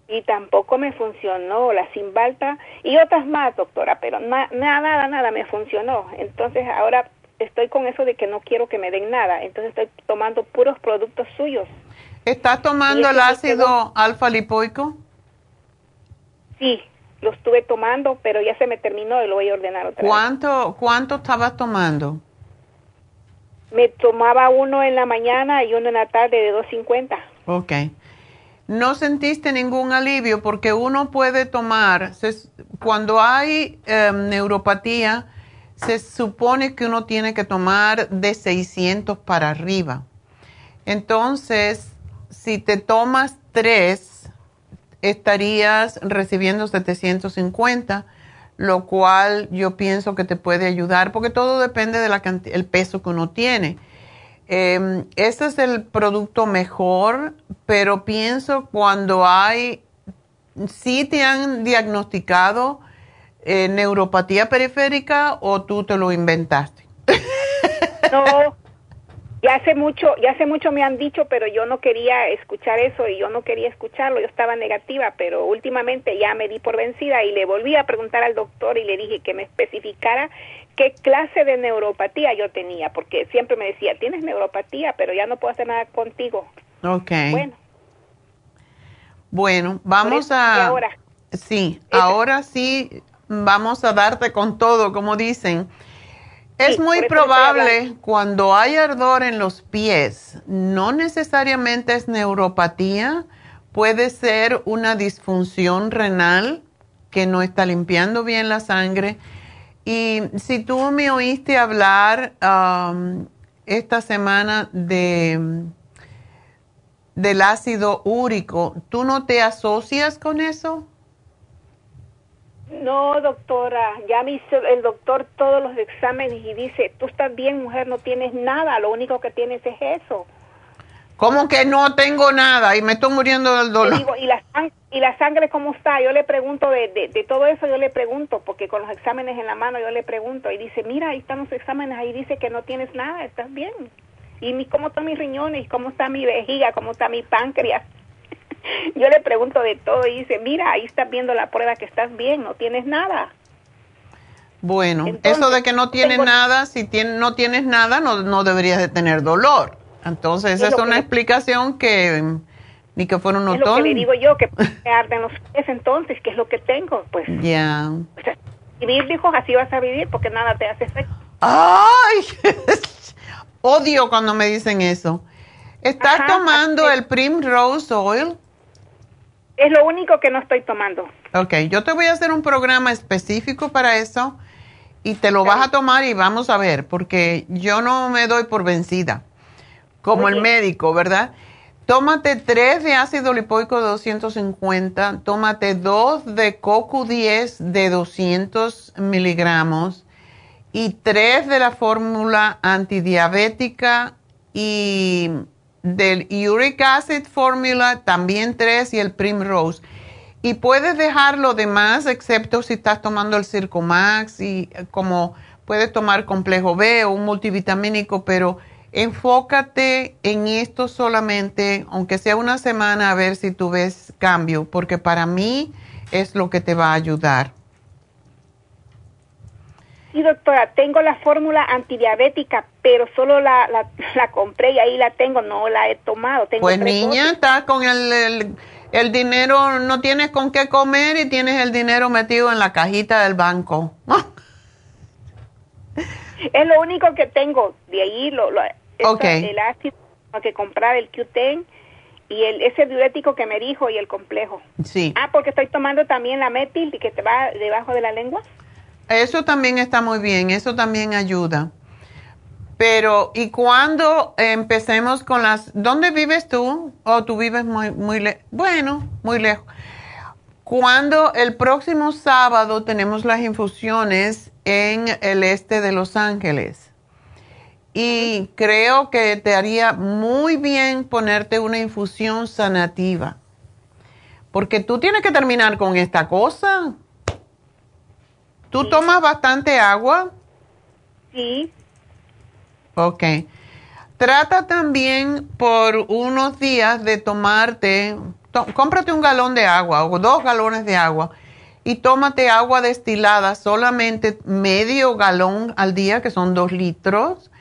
y tampoco me funcionó la simbalta y otras más, doctora, pero nada, nada, nada me funcionó. Entonces ahora estoy con eso de que no quiero que me den nada, entonces estoy tomando puros productos suyos. ¿Estás tomando el ácido alfa lipoico? Sí, lo estuve tomando, pero ya se me terminó y lo voy a ordenar otra ¿Cuánto, vez. ¿Cuánto estabas tomando? Me tomaba uno en la mañana y uno en la tarde de 2.50. Ok. ¿No sentiste ningún alivio? Porque uno puede tomar, cuando hay em, neuropatía, se supone que uno tiene que tomar de 600 para arriba. Entonces, si te tomas tres, estarías recibiendo 750, lo cual yo pienso que te puede ayudar, porque todo depende del peso que uno tiene. Eh, este es el producto mejor, pero pienso cuando hay, si te han diagnosticado eh, neuropatía periférica o tú te lo inventaste? No, ya hace mucho, ya hace mucho me han dicho, pero yo no quería escuchar eso y yo no quería escucharlo, yo estaba negativa, pero últimamente ya me di por vencida y le volví a preguntar al doctor y le dije que me especificara qué clase de neuropatía yo tenía, porque siempre me decía, tienes neuropatía, pero ya no puedo hacer nada contigo. Ok. Bueno. Bueno, vamos a... Ahora. Sí, ahora sí vamos a darte con todo, como dicen. Es muy probable cuando hay ardor en los pies, no necesariamente es neuropatía, puede ser una disfunción renal que no está limpiando bien la sangre. Y si tú me oíste hablar um, esta semana de del ácido úrico, ¿tú no te asocias con eso? No, doctora, ya me hizo el doctor todos los exámenes y dice, tú estás bien, mujer, no tienes nada, lo único que tienes es eso. ¿Cómo que no tengo nada y me estoy muriendo del dolor? ¿y, la ¿Y la sangre cómo está? Yo le pregunto de, de, todo eso, yo le pregunto, porque con los exámenes en la mano yo le pregunto y dice, mira, ahí están los exámenes, ahí dice que no tienes nada, estás bien. ¿Y cómo están mis riñones? ¿Cómo está mi vejiga? ¿Cómo está mi páncreas? Yo le pregunto de todo y dice, mira, ahí estás viendo la prueba que estás bien, no tienes nada. Bueno, eso de que no tienes nada, si no tienes nada, no, no deberías de tener dolor. Entonces, esa es, una explicación que ni que fuera un Es lo que le digo yo, que me arden los pies entonces, que es lo que tengo, pues. Ya. vivir, dijo, así vas a vivir porque nada te hace efecto. ¡Ay! Odio cuando me dicen eso. ¿Estás tomando el Primrose Oil? Es lo único que no estoy tomando. Ok, yo te voy a hacer un programa específico para eso y te lo vas a tomar y vamos a ver, porque yo no me doy por vencida, como el médico, ¿verdad? Tómate tres de ácido lipoico de 250, tómate dos de CoQ10 de 200 miligramos y tres de la fórmula antidiabética y del uric acid fórmula también tres y el primrose. Y puedes dejar lo demás, excepto si estás tomando el Circumax y como puedes tomar complejo B o un multivitamínico, pero enfócate en esto solamente, aunque sea una semana, a ver si tú ves cambio, porque para mí es lo que te va a ayudar. Sí, doctora, tengo la fórmula antidiabética, pero solo la, la, compré y ahí la tengo, no la he tomado. pues niña, estás con el, el, dinero, no tienes con qué comer y tienes el dinero metido en la cajita del banco. es lo único que tengo, de ahí lo, lo el ácido que comprar, el Q10 y el, ese diurético que me dijo y el complejo. Sí. Ah, porque estoy tomando también la metil que te va debajo de la lengua. Eso también está muy bien, eso también ayuda. Pero, ¿y cuando empecemos con las... ¿Dónde vives tú? ¿O tú vives muy, muy lejos? Bueno, muy lejos. Cuando el próximo sábado tenemos las infusiones en el este de Los Ángeles. Y creo que te haría muy bien ponerte una infusión sanativa. Porque tú tienes que terminar con esta cosa. ¿Tú tomas bastante agua? Sí. Ok. Trata también por unos días de tomarte, cómprate un galón de agua o dos galones de agua y tómate agua destilada, solamente medio galón al día, que son dos litros,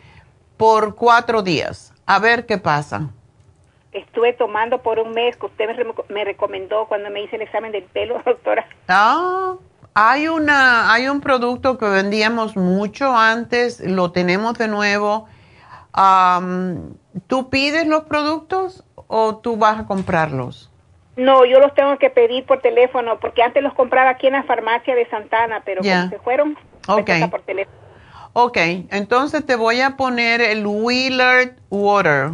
por cuatro días. A ver qué pasa. Estuve tomando por un mes que usted me, me recomendó cuando me hice el examen del pelo, doctora. Ah, hay, una, hay un producto que vendíamos mucho antes, lo tenemos de nuevo. ¿Tú pides los productos o tú vas a comprarlos? No, yo los tengo que pedir por teléfono porque antes los compraba aquí en la farmacia de Santana, pero cuando se fueron, okay. por teléfono. Ok, entonces te voy a poner el Wheeler Water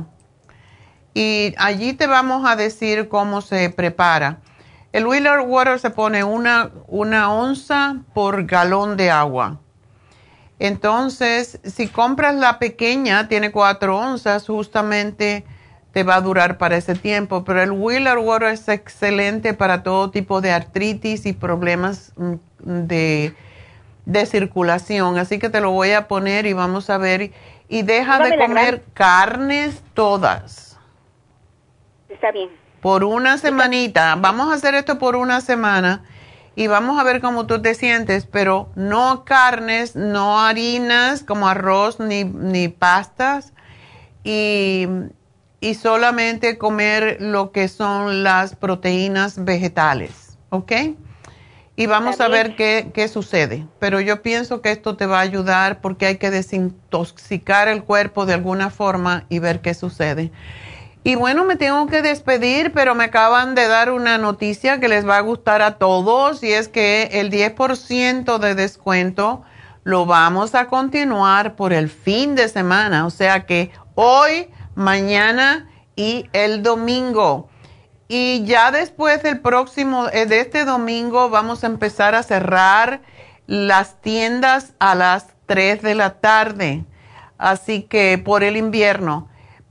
y allí te vamos a decir cómo se prepara. El Wheeler Water se pone una, una onza por galón de agua. Entonces, si compras la pequeña, tiene cuatro onzas, justamente te va a durar para ese tiempo. Pero el Wheeler Water es excelente para todo tipo de artritis y problemas mm, de, de circulación. Así que te lo voy a poner y vamos a ver. Y deja de comer carnes todas. Está bien por una semanita. Vamos a hacer esto por una semana y vamos a ver cómo tú te sientes, pero no carnes, no harinas como arroz ni, ni pastas y, y, solamente comer lo que son las proteínas vegetales, ¿ok? Y vamos a ver qué, qué sucede. Pero yo pienso que esto te va a ayudar porque hay que desintoxicar el cuerpo de alguna forma y ver qué sucede. Y bueno, me tengo que despedir, pero me acaban de dar una noticia que les va a gustar a todos y es que el 10% de descuento lo vamos a continuar por el fin de semana, o sea que hoy, mañana y el domingo. Y ya después del próximo, eh, de este domingo, vamos a empezar a cerrar las tiendas a las 3 de la tarde. Así que por el invierno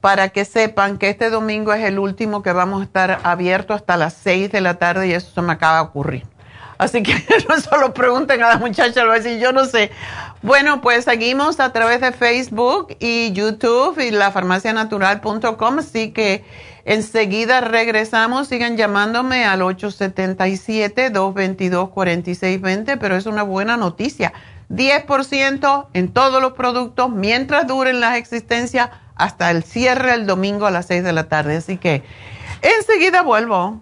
para que sepan que este domingo es el último que vamos a estar abierto hasta las 6 de la tarde y eso se me acaba de ocurrir. Así que no solo pregunten a la muchacha, lo decir, yo no sé. Bueno, pues seguimos a través de Facebook y YouTube y lafarmacianatural.com, así que enseguida regresamos. Sigan llamándome al 877-222-4620, pero es una buena noticia. 10% en todos los productos mientras duren las existencias hasta el cierre el domingo a las 6 de la tarde. Así que enseguida vuelvo.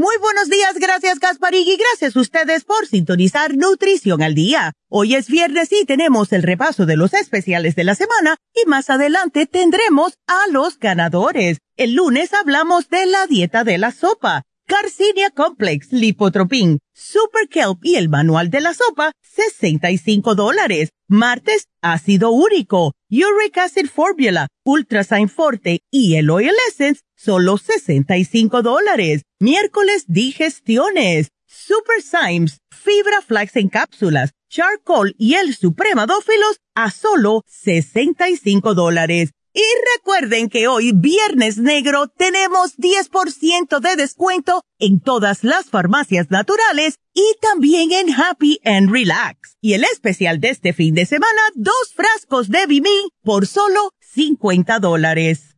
Muy buenos días, gracias Gasparig y gracias a ustedes por sintonizar Nutrición al Día. Hoy es viernes y tenemos el repaso de los especiales de la semana y más adelante tendremos a los ganadores. El lunes hablamos de la dieta de la sopa Garcinia Complex, Lipotropin, Super Kelp y el manual de la sopa, 65 dólares. Martes, ácido úrico, Uric Acid Formula, Ultrasign Forte y el Oil Essence, solo 65 dólares. Miércoles, digestiones, Super Symes, Fibra Flax en cápsulas, Charcoal y el Supremadófilos a solo 65 dólares. Y recuerden que hoy, Viernes Negro, tenemos 10% de descuento en todas las farmacias naturales y también en Happy and Relax. Y el especial de este fin de semana, dos frascos de Bimí por solo 50 dólares.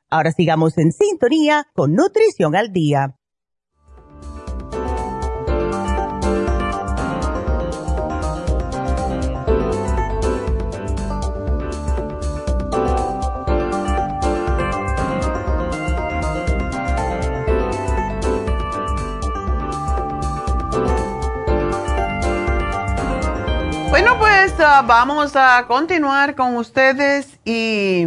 Ahora sigamos en sintonía con Nutrición al Día. Bueno, pues ah, vamos a continuar con ustedes y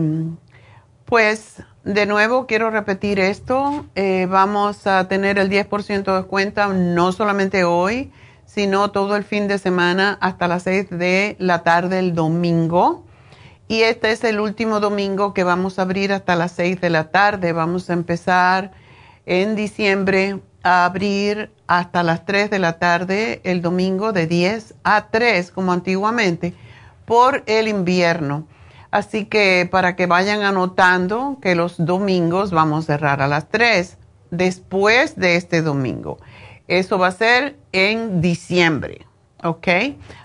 pues de nuevo quiero repetir esto. Eh, vamos a tener el 10% de descuento no solamente hoy, sino todo el fin de semana hasta las 6 de la tarde el domingo. Y este es el último domingo que vamos a abrir hasta las 6 de la tarde. Vamos a empezar en diciembre a abrir hasta las 3 de la tarde el domingo de 10 a 3 como antiguamente por el invierno. Así que para que vayan anotando que los domingos vamos a cerrar a las 3 después de este domingo. Eso va a ser en diciembre, ¿ok?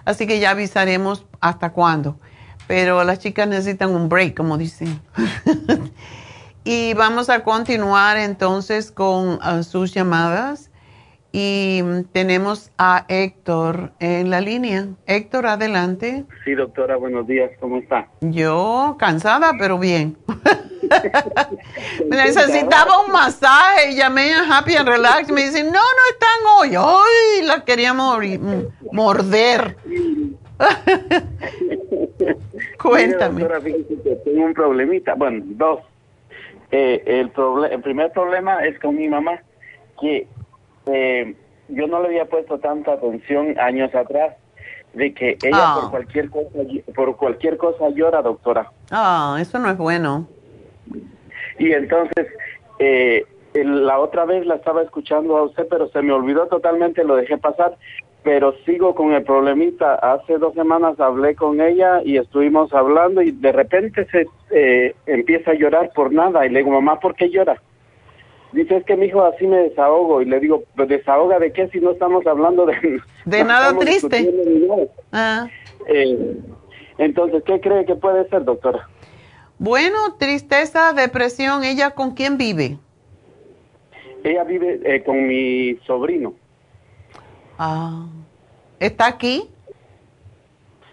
Así que ya avisaremos hasta cuándo. Pero las chicas necesitan un break, como dicen. Y vamos a continuar entonces con uh, sus llamadas. Y tenemos a Héctor en la línea. Héctor, adelante. Sí, doctora, buenos días. ¿Cómo está? Yo cansada, pero bien. Necesitaba un masaje. Llamé a Happy and Relax. Me dicen, no, no están hoy. Ay, la queríamos morder. Cuéntame. doctora, tengo un problemita. Bueno, dos. Eh, el, el primer problema es con mi mamá, que eh, yo no le había puesto tanta atención años atrás de que ella por ah. cualquier cosa por cualquier cosa llora, doctora. Ah, eso no es bueno. Y entonces eh, la otra vez la estaba escuchando a usted, pero se me olvidó totalmente, lo dejé pasar pero sigo con el problemita. Hace dos semanas hablé con ella y estuvimos hablando y de repente se eh, empieza a llorar por nada y le digo, mamá, ¿por qué llora? Dice, es que mi hijo así me desahogo y le digo, ¿desahoga de qué si no estamos hablando de... De nada triste. Ah. Eh, Entonces, ¿qué cree que puede ser, doctora? Bueno, tristeza, depresión, ¿ella con quién vive? Ella vive eh, con mi sobrino. Ah, ¿está aquí?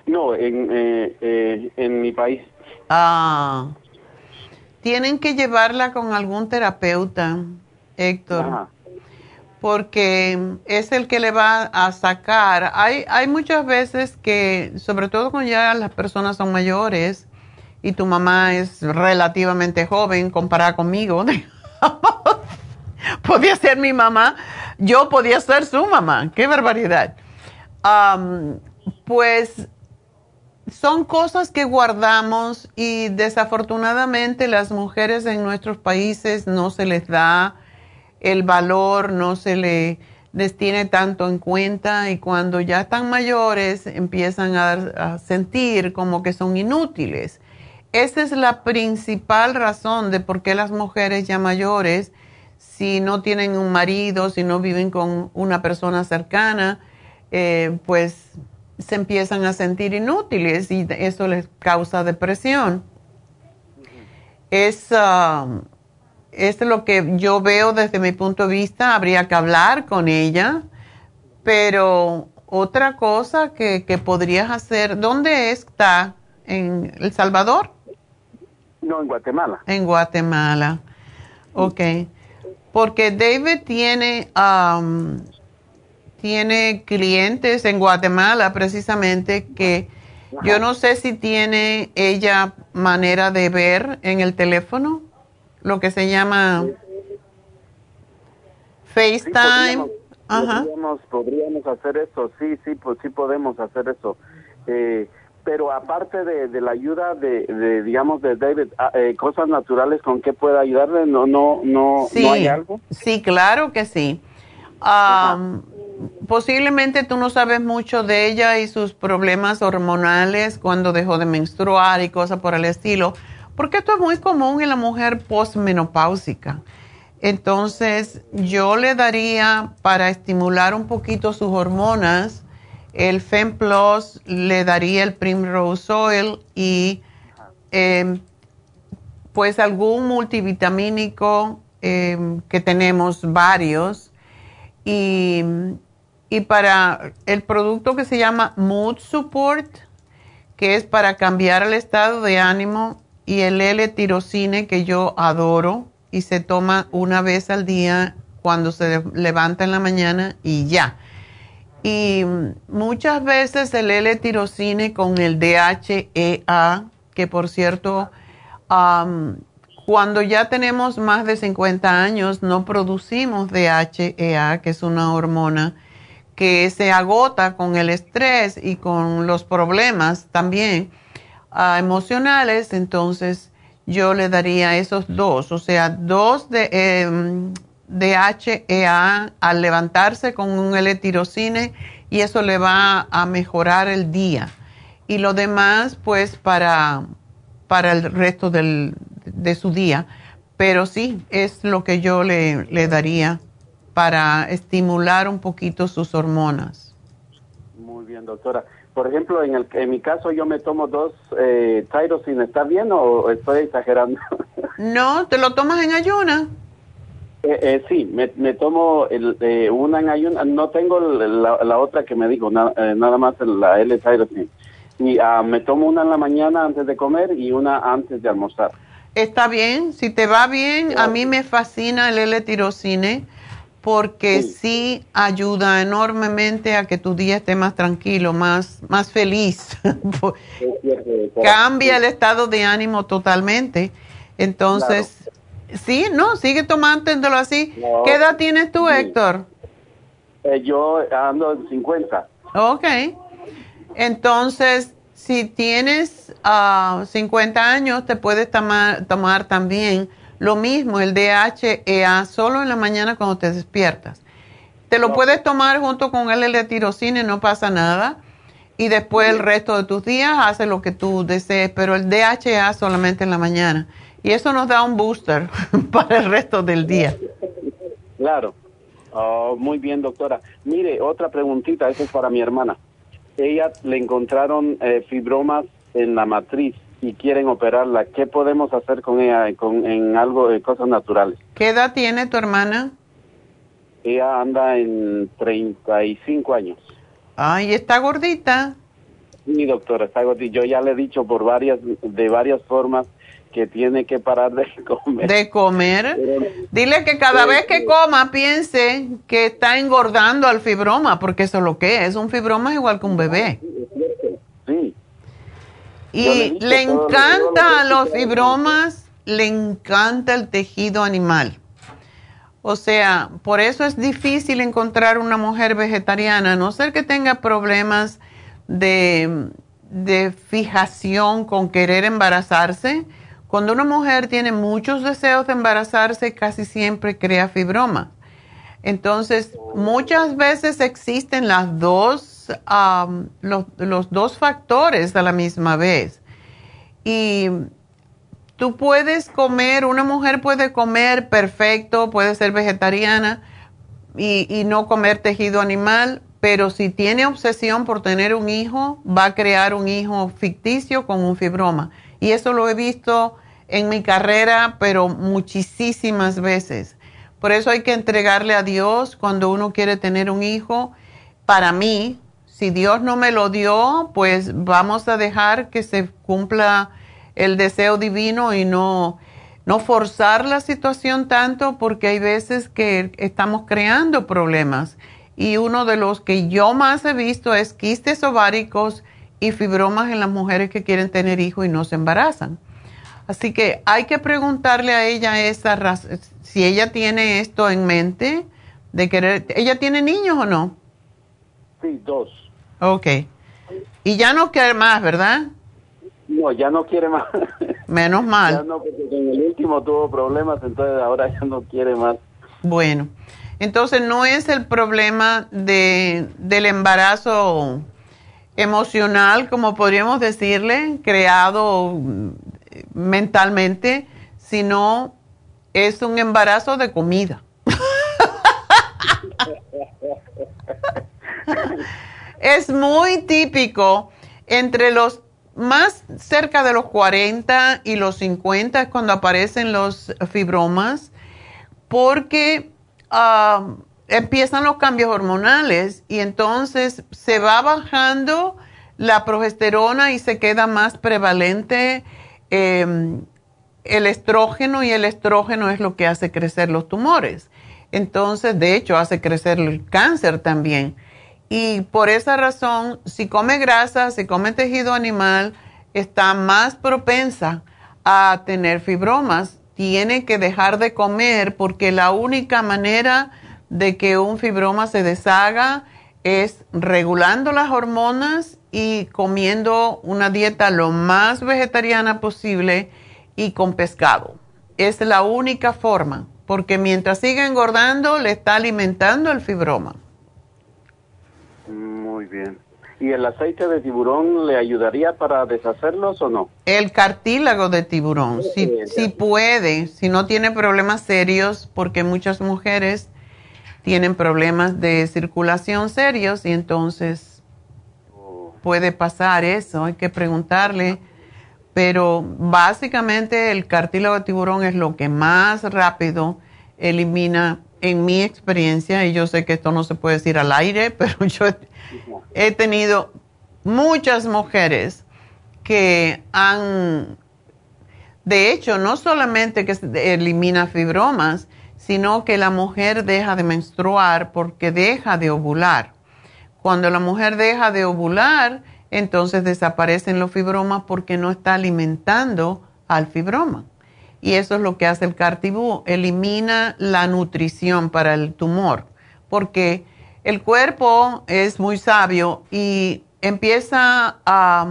No, en, eh, eh, en mi país. Ah, tienen que llevarla con algún terapeuta, Héctor, porque es el que le va a sacar. Hay, hay muchas veces que, sobre todo cuando ya las personas son mayores y tu mamá es relativamente joven comparada conmigo, podía ser mi mamá, yo podía ser su mamá, qué barbaridad. pues son cosas que guardamos y desafortunadamente las mujeres en nuestros países no se les da el valor, no se les tiene tanto en cuenta y cuando ya están mayores empiezan a, sentir como que son inútiles. Esa es la principal razón de por qué las mujeres ya mayores, si no tienen un marido, si no viven con una persona cercana, eh, pues se empiezan a sentir inútiles y eso les causa depresión. Es, um, es lo que yo veo desde mi punto de vista, habría que hablar con ella, pero otra cosa que, que podrías hacer, ¿dónde está? ¿En El Salvador? No, en Guatemala. En Guatemala, ok. Porque David tiene... Um, tiene clientes en Guatemala precisamente que yo no sé si tiene ella manera de ver en el teléfono, lo que se llama FaceTime. podríamos, hacer eso, sí, sí, pues sí podemos hacer eso. Eh, pero aparte de, la ayuda de, digamos, de David, ah, eh, cosas naturales con que pueda ayudarle, no, no, no, ¿no hay algo. Sí, claro que sí posiblemente tú no sabes mucho de ella y sus problemas hormonales cuando dejó de menstruar y cosas por el estilo, porque esto es muy común en la mujer postmenopáusica. Entonces, yo le daría para estimular un poquito sus hormonas, el FemPlus, le daría el Primrose Oil y em, pues algún multivitamínico em, que tenemos varios y y para el producto que se llama Mood Support, que es para cambiar el estado de ánimo, y el L-tirocine, que yo adoro, y se toma una vez al día cuando se levanta en la mañana y ya. Y muchas veces el L-tirocine con el DHEA, que por cierto, cuando ya tenemos más de 50 años no producimos DHEA, que es una hormona que se agota con el estrés y con los problemas también ah, emocionales, entonces yo le daría esos dos, o sea, dos de eh, DHEA al levantarse con un L-tirocine y eso le va a mejorar el día. Y lo demás, pues, para, para el resto del, de su día. Pero sí, es lo que yo le, le daría para estimular un poquito sus hormonas. Muy bien, doctora. Por ejemplo, en, el, en mi caso yo me tomo dos eh, Tyrosin, ¿está bien o estoy exagerando? no, ¿te lo tomas en ayuna? Eh, eh, sí, me, tomo el, eh, una en ayuna, no tengo la, otra que me dijo, nada más la L-Tyrosin. Y ah, me tomo una en la mañana antes de comer y una antes de almorzar. Está bien, si te va bien, a mí me fascina el L-tirocine porque sí. ayuda enormemente a que tu día esté más tranquilo, más, más feliz. Cambia el estado de ánimo totalmente. Entonces, sí, no, sigue tomándolo así. ¿Qué edad tienes tú, Héctor? Eh, yo ando en 50. Ok. Entonces, si tienes 50 ah, años, te puedes tomar, tomar también lo mismo, el DHEA, solo en la mañana cuando te despiertas. Te lo puedes tomar junto con el L-tirocine, no pasa nada. Y después el resto de tus días hace lo que tú desees, pero el DHEA solamente en la mañana. Y eso nos da un booster para el resto del día. Claro. Oh, muy bien, doctora. Mire, otra preguntita, eso es para mi hermana. Ella le encontraron eh, fibromas en la matriz y quieren operarla. ¿Qué podemos hacer con ella con, en algo de cosas naturales? ¿Qué edad tiene tu hermana? Ella anda en 35 años. Ay, ¿está gordita? Sí, doctora, está gordita. Yo ya le he dicho por varias, de varias formas que tiene que parar de comer. De comer. Dile que cada vez que coma piense que está engordando al fibroma, porque eso es lo que es. Un fibroma es igual que un bebé. Y le encanta los fibromas, le encanta el tejido animal. O sea, por eso es difícil encontrar una mujer vegetariana, a no ser que tenga problemas de, de fijación con querer embarazarse cuando una mujer tiene muchos deseos de embarazarse, casi siempre crea fibroma. Entonces, muchas veces existen las dos, los, dos factores a la misma vez. Y tú puedes comer, una mujer puede comer perfecto, puede ser vegetariana y, y, no comer tejido animal, pero si tiene obsesión por tener un hijo, va a crear un hijo ficticio con un fibroma. Y eso lo he visto en mi carrera, pero muchísimas veces. Por eso hay que entregarle a Dios cuando uno quiere tener un hijo. Para mí, si Dios no me lo dio, pues vamos a dejar que se cumpla el deseo divino y no, no forzar la situación tanto porque hay veces que estamos creando problemas. Y uno de los que yo más he visto es quistes ováricos y fibromas en las mujeres que quieren tener hijos y no se embarazan. Así que hay que preguntarle a ella esa si ella tiene esto en mente de querer. ¿Ella tiene niños o no? Sí, dos. Ok. Y ya no quiere más, ¿verdad? No, ya no quiere más. Menos mal. Ya no, porque en el último tuvo problemas, entonces ahora ya no quiere más. Bueno, entonces no es el problema de, del embarazo emocional, como podríamos decirle, creado mentalmente, sino es un embarazo de comida. es muy típico entre los más cerca de los 40 y los 50 es cuando aparecen los fibromas porque ah, empiezan los cambios hormonales y entonces se va bajando la progesterona y se queda más prevalente Em, el estrógeno y el estrógeno es lo que hace crecer los tumores. Entonces, de hecho, hace crecer el cáncer también. Y por esa razón, si come grasa, si come tejido animal, está más propensa a tener fibromas. Tiene que dejar de comer porque la única manera de que un fibroma se deshaga es regulando las hormonas y comiendo una dieta lo más vegetariana posible y con pescado. Es la única forma, porque mientras siga engordando, le está alimentando el fibroma. Muy bien. ¿Y el aceite de tiburón le ayudaría para deshacerlos o no? El cartílago de tiburón, si, si puede, si no tiene problemas serios, porque muchas mujeres tienen problemas de circulación serios y entonces puede pasar eso, hay que preguntarle. Pero básicamente el cartílago de tiburón es lo que más rápido elimina, en mi experiencia, y yo sé que esto no se puede decir al aire, pero yo he tenido muchas mujeres que han, de hecho, no solamente que elimina fibromas, sino que la mujer deja de menstruar porque deja de ovular. Cuando la mujer deja de ovular, entonces desaparecen los fibromas porque no está alimentando al fibroma. Y eso es lo que hace el cartibú, elimina la nutrición para el tumor, porque el cuerpo es muy sabio y empieza a,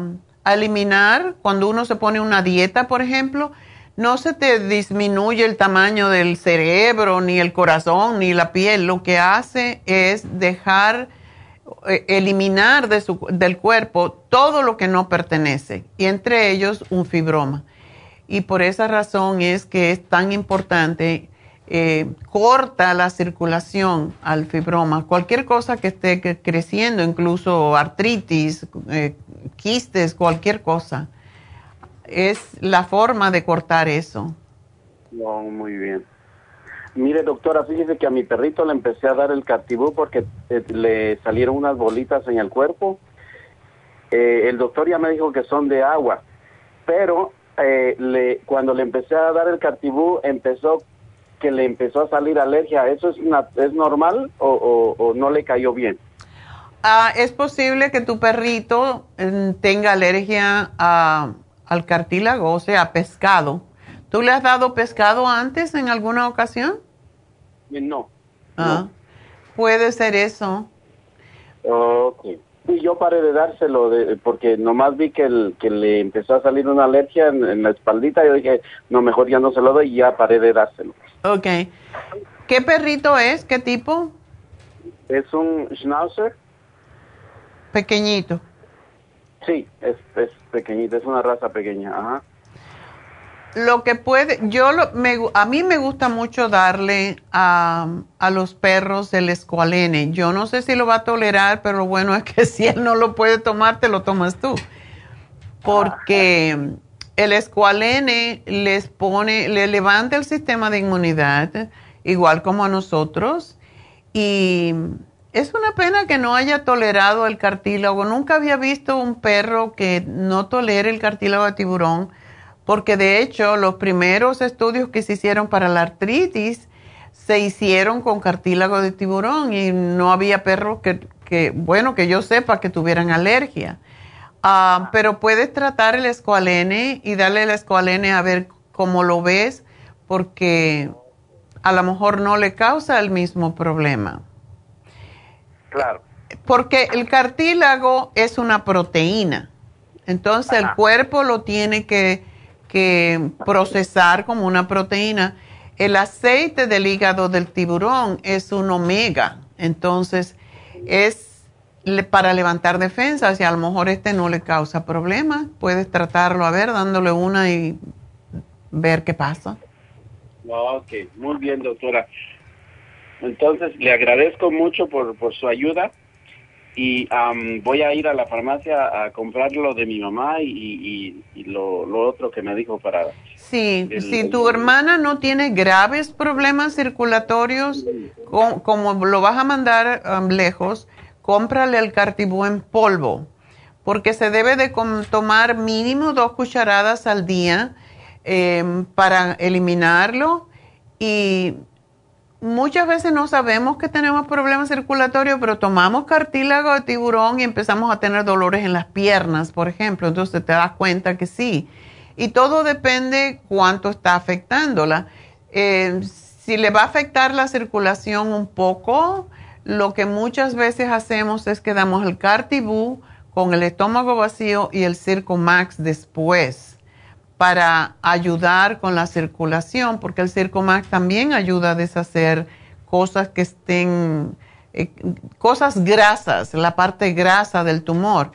eliminar, cuando uno se pone una dieta, por ejemplo, no se te disminuye el tamaño del cerebro, ni el corazón, ni la piel. Lo que hace es dejar eliminar de su, del cuerpo todo lo que no pertenece, y entre ellos un fibroma. Y por esa razón es que es tan importante, eh, corta la circulación al fibroma. Cualquier cosa que esté creciendo, incluso artritis, eh, quistes, cualquier cosa, es la forma de cortar eso. Muy bien. Mire, doctora, fíjese que a mi perrito le empecé a dar el cartibú porque eh, le salieron unas bolitas en el cuerpo. Eh, el doctor ya me dijo que son de agua, pero eh, cuando le empecé a dar el cartibú empezó que le empezó a salir alergia. ¿Eso es, una, es normal o, no le cayó bien? Ah, es posible que tu perrito mm, tenga alergia al cartílago, o sea, pescado. ¿Tú le has dado pescado antes en alguna ocasión? Eh, no. Ah, puede ser eso. Ok. Y yo paré de dárselo de, porque nomás vi que, el, que le empezó a salir una alergia en, la espaldita. Y yo dije, no, mejor ya no se lo doy y ya paré de dárselo. Ok. ¿Qué perrito es? ¿Qué tipo? Es un schnauzer. Pequeñito. Sí, es, es pequeñito, es una raza pequeña. Ajá lo que puede, yo lo, me, a mí me gusta mucho darle a, los perros el escualene. Yo no sé si lo va a tolerar, pero lo bueno es que si él no lo puede tomar, te lo tomas tú. Porque el escualene les pone, le levanta el sistema de inmunidad, igual como a nosotros. Y es una pena que no haya tolerado el cartílago. Nunca había visto un perro que no tolere el cartílago de tiburón porque de hecho los primeros estudios que se hicieron para la artritis se hicieron con cartílago de tiburón y no había perros que, bueno, que yo sepa que tuvieran alergia. Ah, pero puedes tratar el escualene y darle el escualene a ver cómo lo ves, porque a lo mejor no le causa el mismo problema. Claro. Porque el cartílago es una proteína. Entonces el cuerpo lo tiene que que procesar como una proteína. El aceite del hígado del tiburón es un omega, entonces es para levantar defensas y a lo mejor este no le causa problemas. Puedes tratarlo a ver, dándole una y ver qué pasa. Ok, muy bien, doctora. Entonces, le agradezco mucho por, por su ayuda y voy a ir a la farmacia a comprar lo de mi mamá y, lo, otro que me dijo para... Sí, si tu hermana no tiene graves problemas circulatorios, como, lo vas a mandar lejos, cómprale el cartibú en polvo, porque se debe de tomar mínimo dos cucharadas al día em, para eliminarlo y muchas veces no sabemos que tenemos problemas circulatorios, pero tomamos cartílago de tiburón y empezamos a tener dolores en las piernas, por ejemplo. Entonces te das cuenta que sí. Y todo depende cuánto está afectándola. Eh, si le va a afectar la circulación un poco, lo que muchas veces hacemos es que damos el cartibú con el estómago vacío y el Circo Max después para ayudar con la circulación, porque el Circomax también ayuda a deshacer cosas que estén, eh, cosas grasas, la parte grasa del tumor.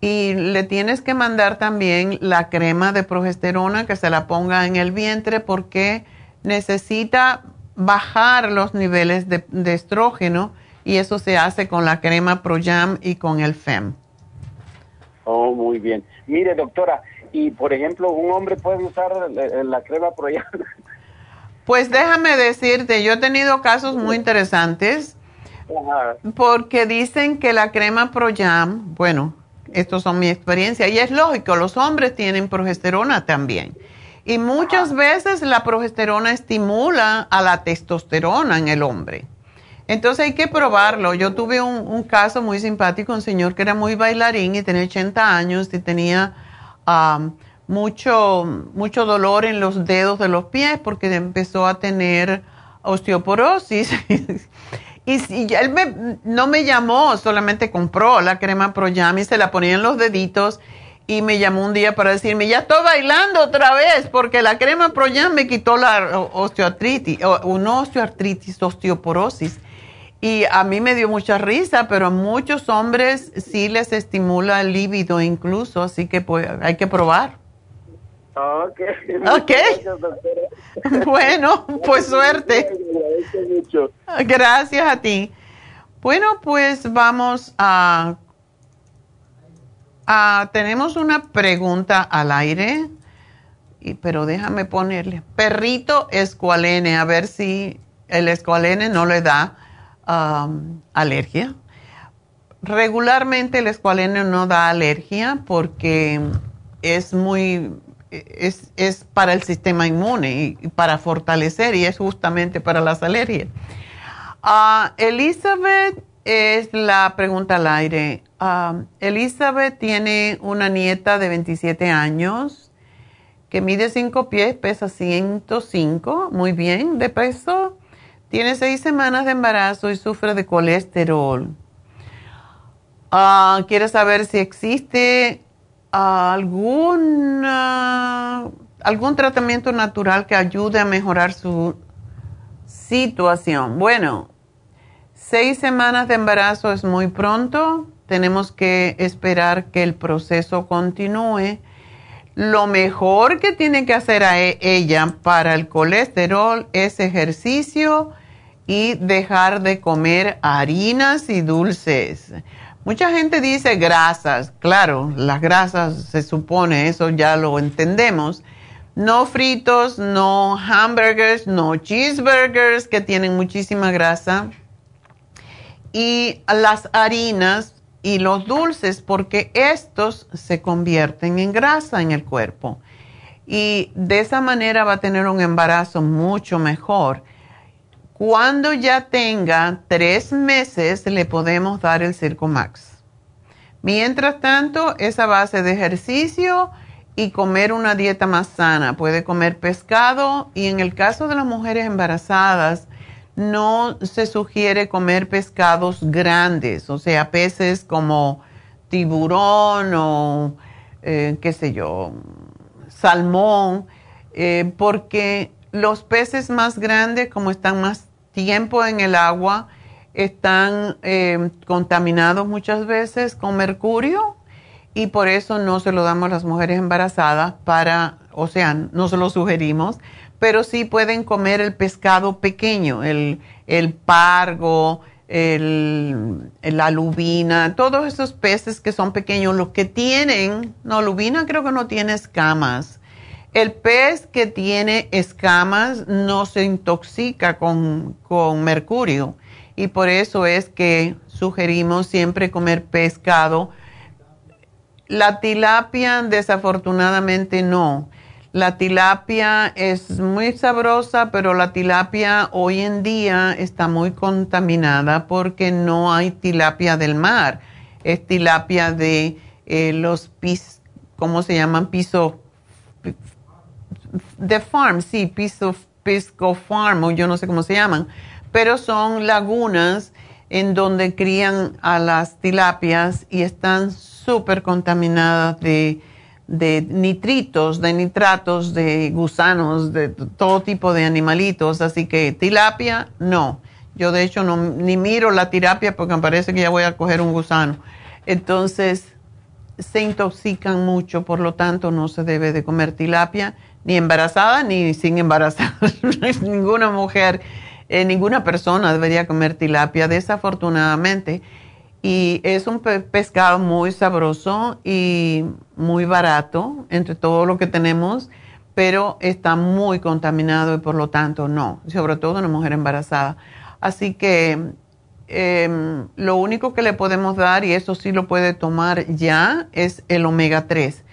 Y le tienes que mandar también la crema de progesterona que se la ponga en el vientre porque necesita bajar los niveles de, de estrógeno y eso se hace con la crema ProYam y con el FEM. Oh, muy bien. Mire, doctora, y por ejemplo, un hombre puede usar la, crema Proyam. Pues déjame decirte, yo he tenido casos muy interesantes porque dicen que la crema Proyam, bueno, estos son mi experiencia y es lógico, los hombres tienen progesterona también. Y muchas veces la progesterona estimula a la testosterona en el hombre. Entonces hay que probarlo. Yo tuve un, un, caso muy simpático, un señor que era muy bailarín y tenía 80 años y tenía mucho, mucho dolor en los dedos de los pies porque empezó a tener osteoporosis. y, él no me llamó, solamente compró la crema Proyam y se la ponía en los deditos y me llamó un día para decirme, ya estoy bailando otra vez porque la crema Proyam me quitó la osteoartritis, o, no osteoartritis, osteoporosis. Y a mí me dio mucha risa, pero a muchos hombres sí les estimula el líbido incluso, así que pues hay que probar. Ok. Ok. bueno, pues suerte. Gracias a ti. Bueno, pues vamos a, a... Tenemos una pregunta al aire y, pero déjame ponerle. Perrito escualene, a ver si el escualene no le da alergia. Regularmente el escualene no da alergia porque es muy, es, es para el sistema inmune y, para fortalecer y es justamente para las alergias. Uh, Elizabeth es la pregunta al aire. Uh, Elizabeth tiene una nieta de 27 años que mide 5 pies, pesa 105, muy bien de peso. Tiene 6 semanas de embarazo y sufre de colesterol. Uh, quiere saber si existe algún, algún tratamiento natural que ayude a mejorar su situación. Bueno, seis semanas de embarazo es muy pronto. Tenemos que esperar que el proceso continúe. Lo mejor que tiene que hacer e, ella para el colesterol es ejercicio y dejar de comer harinas y dulces. Mucha gente dice grasas, claro, las grasas se supone, eso ya lo entendemos. No fritos, no hamburgers, no cheeseburgers que tienen muchísima grasa. Y las harinas y los dulces porque estos se convierten en grasa en el cuerpo. Y de esa manera va a tener un embarazo mucho mejor. Cuando ya tenga tres meses, le podemos dar el Circo Max. Mientras tanto, esa base de ejercicio y comer una dieta más sana. Puede comer pescado y en el caso de las mujeres embarazadas, no se sugiere comer pescados grandes, o sea, peces como tiburón o eh, qué sé yo, salmón, eh, porque los peces más grandes, como están más tiempo en el agua, están eh, contaminados muchas veces con mercurio y por eso no se lo damos a las mujeres embarazadas para, o sea, no se lo sugerimos, pero sí pueden comer el pescado pequeño, el, pargo, el, la lubina, todos esos peces que son pequeños, los que tienen, no, lubina creo que no tiene escamas el pez que tiene escamas no se intoxica con, mercurio y por eso es que sugerimos siempre comer pescado. La tilapia desafortunadamente no. La tilapia es muy sabrosa, pero la tilapia hoy en día está muy contaminada porque no hay tilapia del mar. Es tilapia de eh, los pis, ¿cómo se llaman? Piso de farm, sí, Pisco, Pisco Farm, o yo no sé cómo se llaman, pero son lagunas en donde crían a las tilapias y están súper contaminadas de, nitritos, de nitratos, de gusanos, de todo tipo de animalitos. Así que tilapia, no. Yo de hecho no, ni miro la tilapia porque me parece que ya voy a coger un gusano. Entonces se intoxican mucho, por lo tanto no se debe de comer tilapia ni embarazada ni sin embarazada. ninguna mujer, eh, ninguna persona debería comer tilapia, desafortunadamente. Y es un pescado muy sabroso y muy barato entre todo lo que tenemos, pero está muy contaminado y por lo tanto no, sobre todo una mujer embarazada. Así que em, lo único que le podemos dar, y eso sí lo puede tomar ya, es el omega 3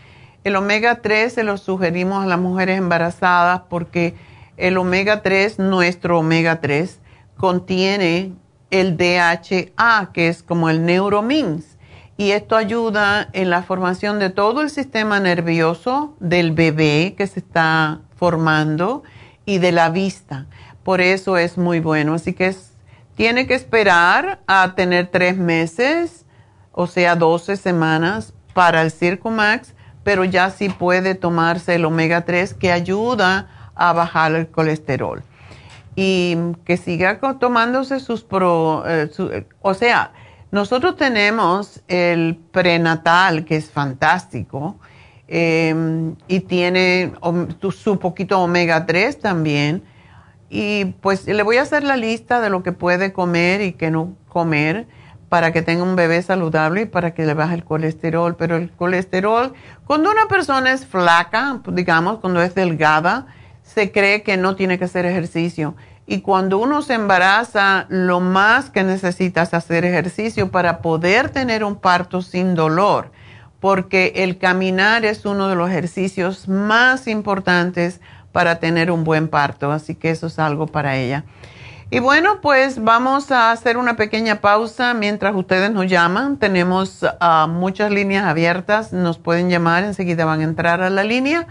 el omega 3 se lo sugerimos a las mujeres embarazadas porque el omega 3, nuestro omega 3, contiene el DHA, que es como el neuromins. Y esto ayuda en la formación de todo el sistema nervioso del bebé que se está formando y de la vista. Por eso es muy bueno. Así que tiene que esperar a tener tres meses, o sea, 12 semanas para el Circumax pero ya sí puede tomarse el omega 3 que ayuda a bajar el colesterol. Y que siga tomándose sus pro, eh, o sea, nosotros tenemos el prenatal que es fantástico em, y tiene su poquito omega 3 también. Y pues le voy a hacer la lista de lo que puede comer y que no comer para que tenga un bebé saludable y para que le baje el colesterol. Pero el colesterol, cuando una persona es flaca, digamos, cuando es delgada, se cree que no tiene que hacer ejercicio. Y cuando uno se embaraza, lo más que necesita es hacer ejercicio para poder tener un parto sin dolor, porque el caminar es uno de los ejercicios más importantes para tener un buen parto. Así que eso es algo para ella. Y bueno, pues vamos a hacer una pequeña pausa mientras ustedes nos llaman. Tenemos ah, muchas líneas abiertas, nos pueden llamar, enseguida van a entrar a la línea.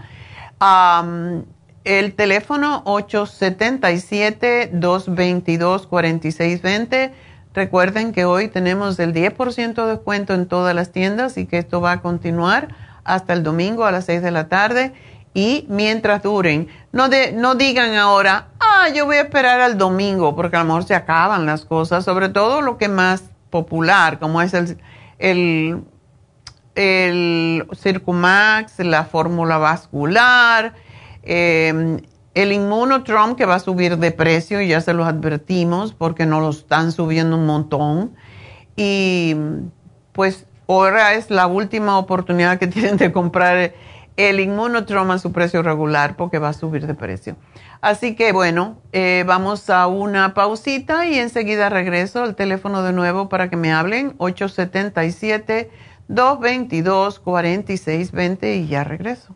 El teléfono 877-222-4620. Recuerden que hoy tenemos el 10% de descuento en todas las tiendas y que esto va a continuar hasta el domingo a las 6 de la tarde y mientras duren. No, de, no digan ahora, ah, yo voy a esperar al domingo, porque a lo mejor se acaban las cosas, sobre todo lo que más popular, como es el, el, el Circumax, la fórmula vascular, em, el Inmunotrom que va a subir de precio, ya se los advertimos, porque no lo están subiendo un montón. Y pues ahora es la última oportunidad que tienen de comprar el inmunotroma a su precio regular porque va a subir de precio. Así que bueno, eh, vamos a una pausita y enseguida regreso al teléfono de nuevo para que me hablen 877-222-4620 y ya regreso.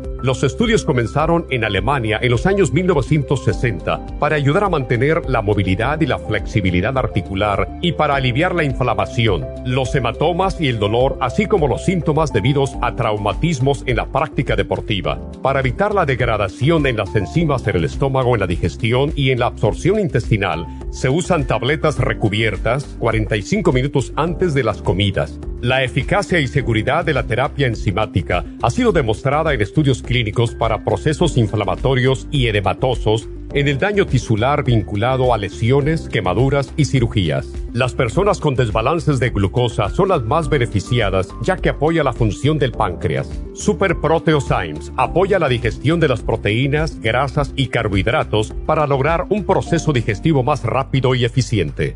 Los estudios comenzaron en Alemania en los años 1960 para ayudar a mantener la movilidad y la flexibilidad articular y para aliviar la inflamación, los hematomas y el dolor, así como los síntomas debidos a traumatismos en la práctica deportiva. Para evitar la degradación en las enzimas en el estómago, en la digestión y en la absorción intestinal, se usan tabletas recubiertas 45 minutos antes de las comidas. La eficacia y seguridad de la terapia enzimática ha sido demostrada en estudios clínicos para procesos inflamatorios y edematosos en el daño tisular vinculado a lesiones, quemaduras y cirugías. Las personas con desbalances de glucosa son las más beneficiadas ya que apoya la función del páncreas. Super Proteosymes apoya la digestión de las proteínas, grasas y carbohidratos para lograr un proceso digestivo más rápido y eficiente.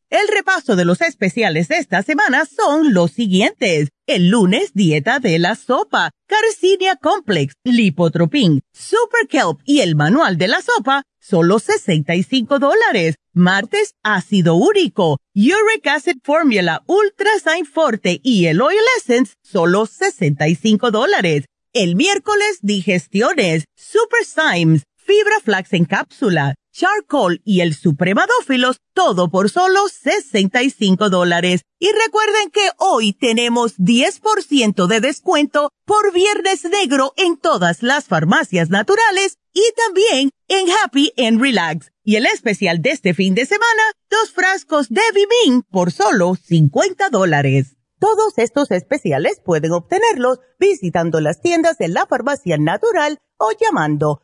El repaso de los especiales de esta semana son los siguientes. El lunes, dieta de la sopa, Carcinia Complex, Lipotropin, Super Kelp y el manual de la sopa, solo 65 dólares. Martes, ácido úrico, Uric Acid Formula, Ultra Sign Forte y el Oil Essence, solo 65 dólares. El miércoles, digestiones, Super Symes, Fibra Flax en cápsula, charcoal y el supremadófilos, todo por solo 65 dólares. Y recuerden que hoy tenemos 10% de descuento por Viernes Negro en todas las farmacias naturales y también en Happy and Relax. Y el especial de este fin de semana, dos frascos de Vivin por solo 50 dólares. Todos estos especiales pueden obtenerlos visitando las tiendas de la farmacia natural o llamando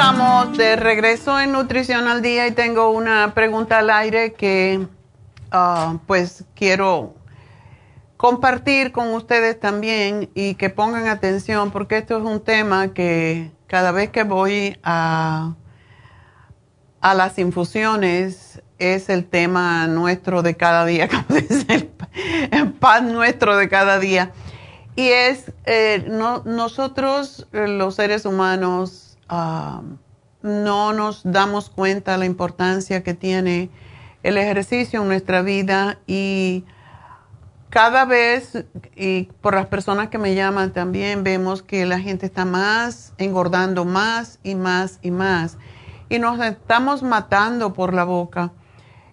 Estamos de regreso en Nutrición al Día y tengo una pregunta al aire que ah, pues quiero compartir con ustedes también y que pongan atención porque esto es un tema que cada vez que voy a, a las infusiones es el tema nuestro de cada día, como dice el, pan nuestro de cada día. Y es, eh, nosotros los seres humanos, no nos damos cuenta la importancia que tiene el ejercicio en nuestra vida y cada vez, y por las personas que me llaman también, vemos que la gente está más engordando más y más y más. Y nos estamos matando por la boca.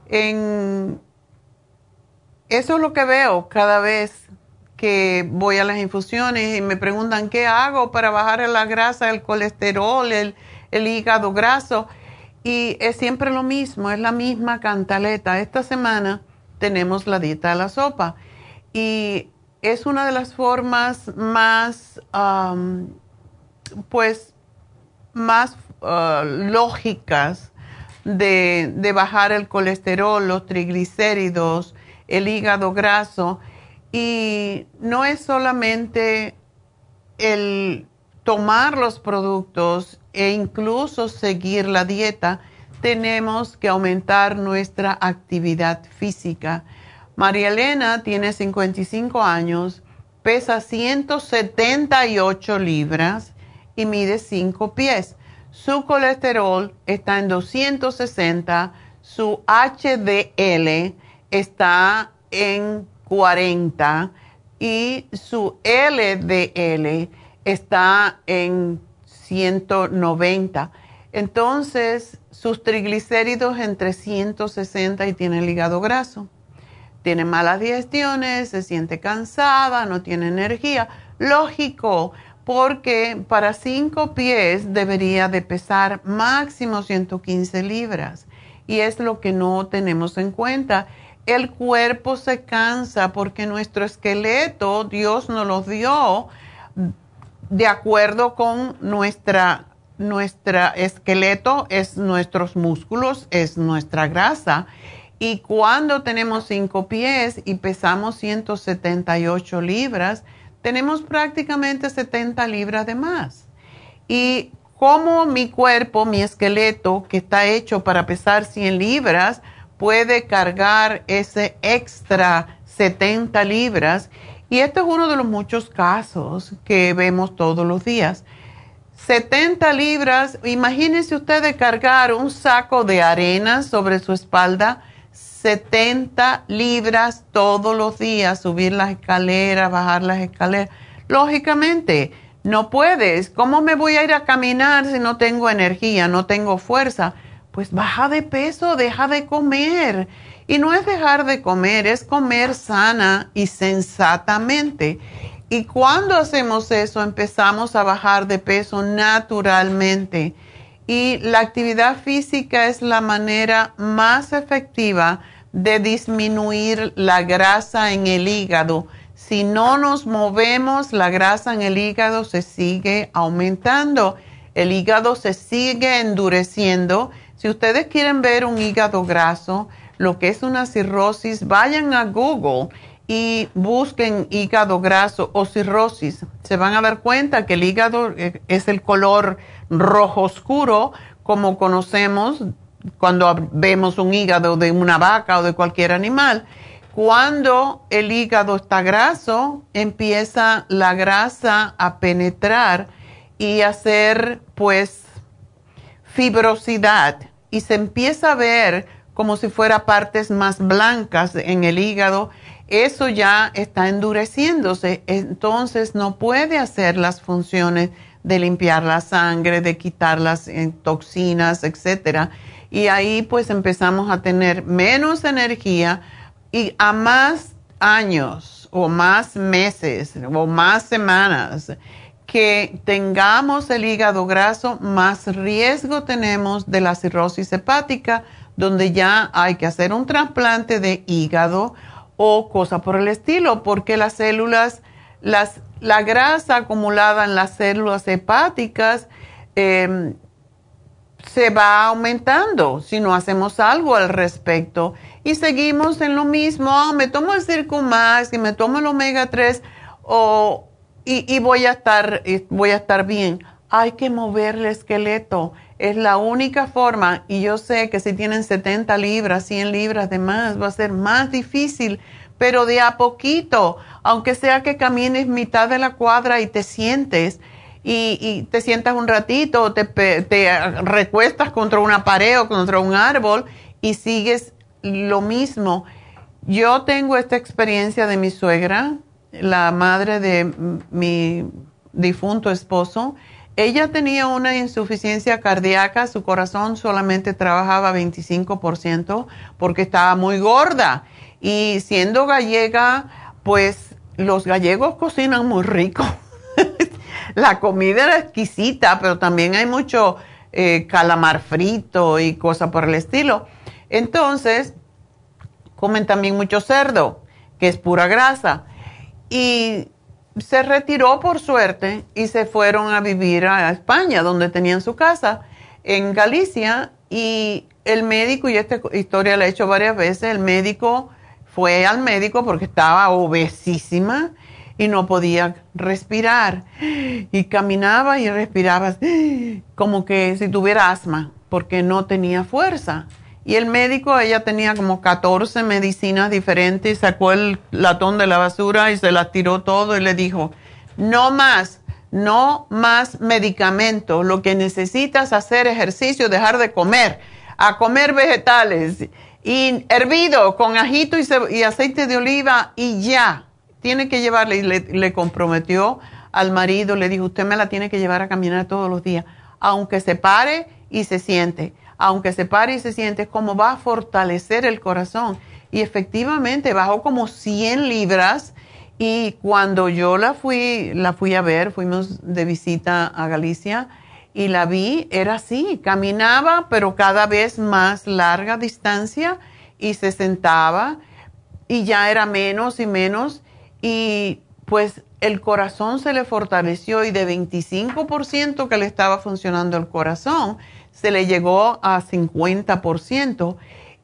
En, eso es lo que veo cada vez que voy a las infusiones y me preguntan qué hago para bajar la grasa, el colesterol, el, hígado graso. Y es siempre lo mismo, es la misma cantaleta. Esta semana tenemos la dieta de la sopa y es una de las formas más, pues, más uh, lógicas de bajar el colesterol, los triglicéridos, el hígado graso y no es solamente el tomar los productos e incluso seguir la dieta, tenemos que aumentar nuestra actividad física. María Elena tiene 55 años, pesa 178 libras y mide 5 pies. Su colesterol está en 260, su HDL está en 40 y su LDL está en 190. Entonces, sus triglicéridos entre 160 y tiene el hígado graso. Tiene malas digestiones, se siente cansada, no tiene energía. Lógico, porque para cinco pies debería de pesar máximo 115 libras. Y es lo que no tenemos en cuenta el cuerpo se cansa porque nuestro esqueleto, Dios nos lo dio de acuerdo con nuestra, nuestra esqueleto, es nuestros músculos, es nuestra grasa. Y cuando tenemos cinco pies y pesamos 178 libras, tenemos prácticamente 70 libras de más. Y como mi cuerpo, mi esqueleto, que está hecho para pesar 100 libras, puede cargar ese extra 70 libras. Y este es uno de los muchos casos que vemos todos los días. 70 libras, imagínense ustedes cargar un saco de arena sobre su espalda, 70 libras todos los días, subir las escaleras, bajar las escaleras. Lógicamente, no puedes. ¿Cómo me voy a ir a caminar si no tengo energía, no tengo fuerza? Pues baja de peso, deja de comer. Y no es dejar de comer, es comer sana y sensatamente. Y cuando hacemos eso, empezamos a bajar de peso naturalmente. Y la actividad física es la manera más efectiva de disminuir la grasa en el hígado. Si no nos movemos, la grasa en el hígado se sigue aumentando. El hígado se sigue endureciendo si ustedes quieren ver un hígado graso, lo que es una cirrosis, vayan a Google y busquen hígado graso o cirrosis. Se van a dar cuenta que el hígado eh, es el color rojo oscuro, como conocemos cuando vemos un hígado de una vaca o de cualquier animal. Cuando el hígado está graso, empieza la grasa a penetrar y hacer pues fibrosidad y se empieza a ver como si fuera partes más blancas en el hígado, eso ya está endureciéndose, entonces no puede hacer las funciones de limpiar la sangre, de quitar las eh, toxinas, etcétera. Y ahí pues empezamos a tener menos energía y a más años o más meses o más semanas que tengamos el hígado graso, más riesgo tenemos de la cirrosis hepática, donde ya hay que hacer un trasplante de hígado o cosa por el estilo, porque las células, las, la grasa acumulada en las células hepáticas em, se va aumentando si no hacemos algo al respecto. Y seguimos en lo mismo, ah, me tomo el Circumax y me tomo el omega 3 o, y, voy, a estar, voy a estar bien. Hay que mover el esqueleto es la única forma, y yo sé que si tienen 70 libras, 100 libras de más, va a ser más difícil, pero de a poquito, aunque sea que camines mitad de la cuadra y te sientes, y, te sientas un ratito, te, te recuestas contra una pared o contra un árbol y sigues lo mismo. Yo tengo esta experiencia de mi suegra, la madre de mi difunto esposo, ella tenía una insuficiencia cardíaca, su corazón solamente trabajaba 25% porque estaba muy gorda. Y siendo gallega, pues los gallegos cocinan muy rico. La comida era exquisita, pero también hay mucho eh, calamar frito y cosas por el estilo. Entonces, comen también mucho cerdo, que es pura grasa. Y se retiró por suerte y se fueron a vivir a España, donde tenían su casa, en Galicia. Y el médico, y esta historia la he hecho varias veces, el médico fue al médico porque estaba obesísima y no podía respirar. Y caminaba y respiraba como que si tuviera asma, porque no tenía fuerza. Y el médico, ella tenía como 14 medicinas diferentes, sacó el latón de la basura y se las tiró todo y le dijo, no más, no más medicamento, lo que necesitas hacer ejercicio, dejar de comer, a comer vegetales y hervido con ajito y, aceite de oliva y ya. Tiene que llevarle, y le, le comprometió al marido, le dijo, usted me la tiene que llevar a caminar todos los días, aunque se pare y se siente aunque se pare y se siente, cómo va a fortalecer el corazón. Y efectivamente bajó como 100 libras y cuando yo la fui, la fui a ver, fuimos de visita a Galicia y la vi, era así, caminaba pero cada vez más larga distancia y se sentaba y ya era menos y menos y pues el corazón se le fortaleció y de 25% que le estaba funcionando el corazón, se le llegó a 50%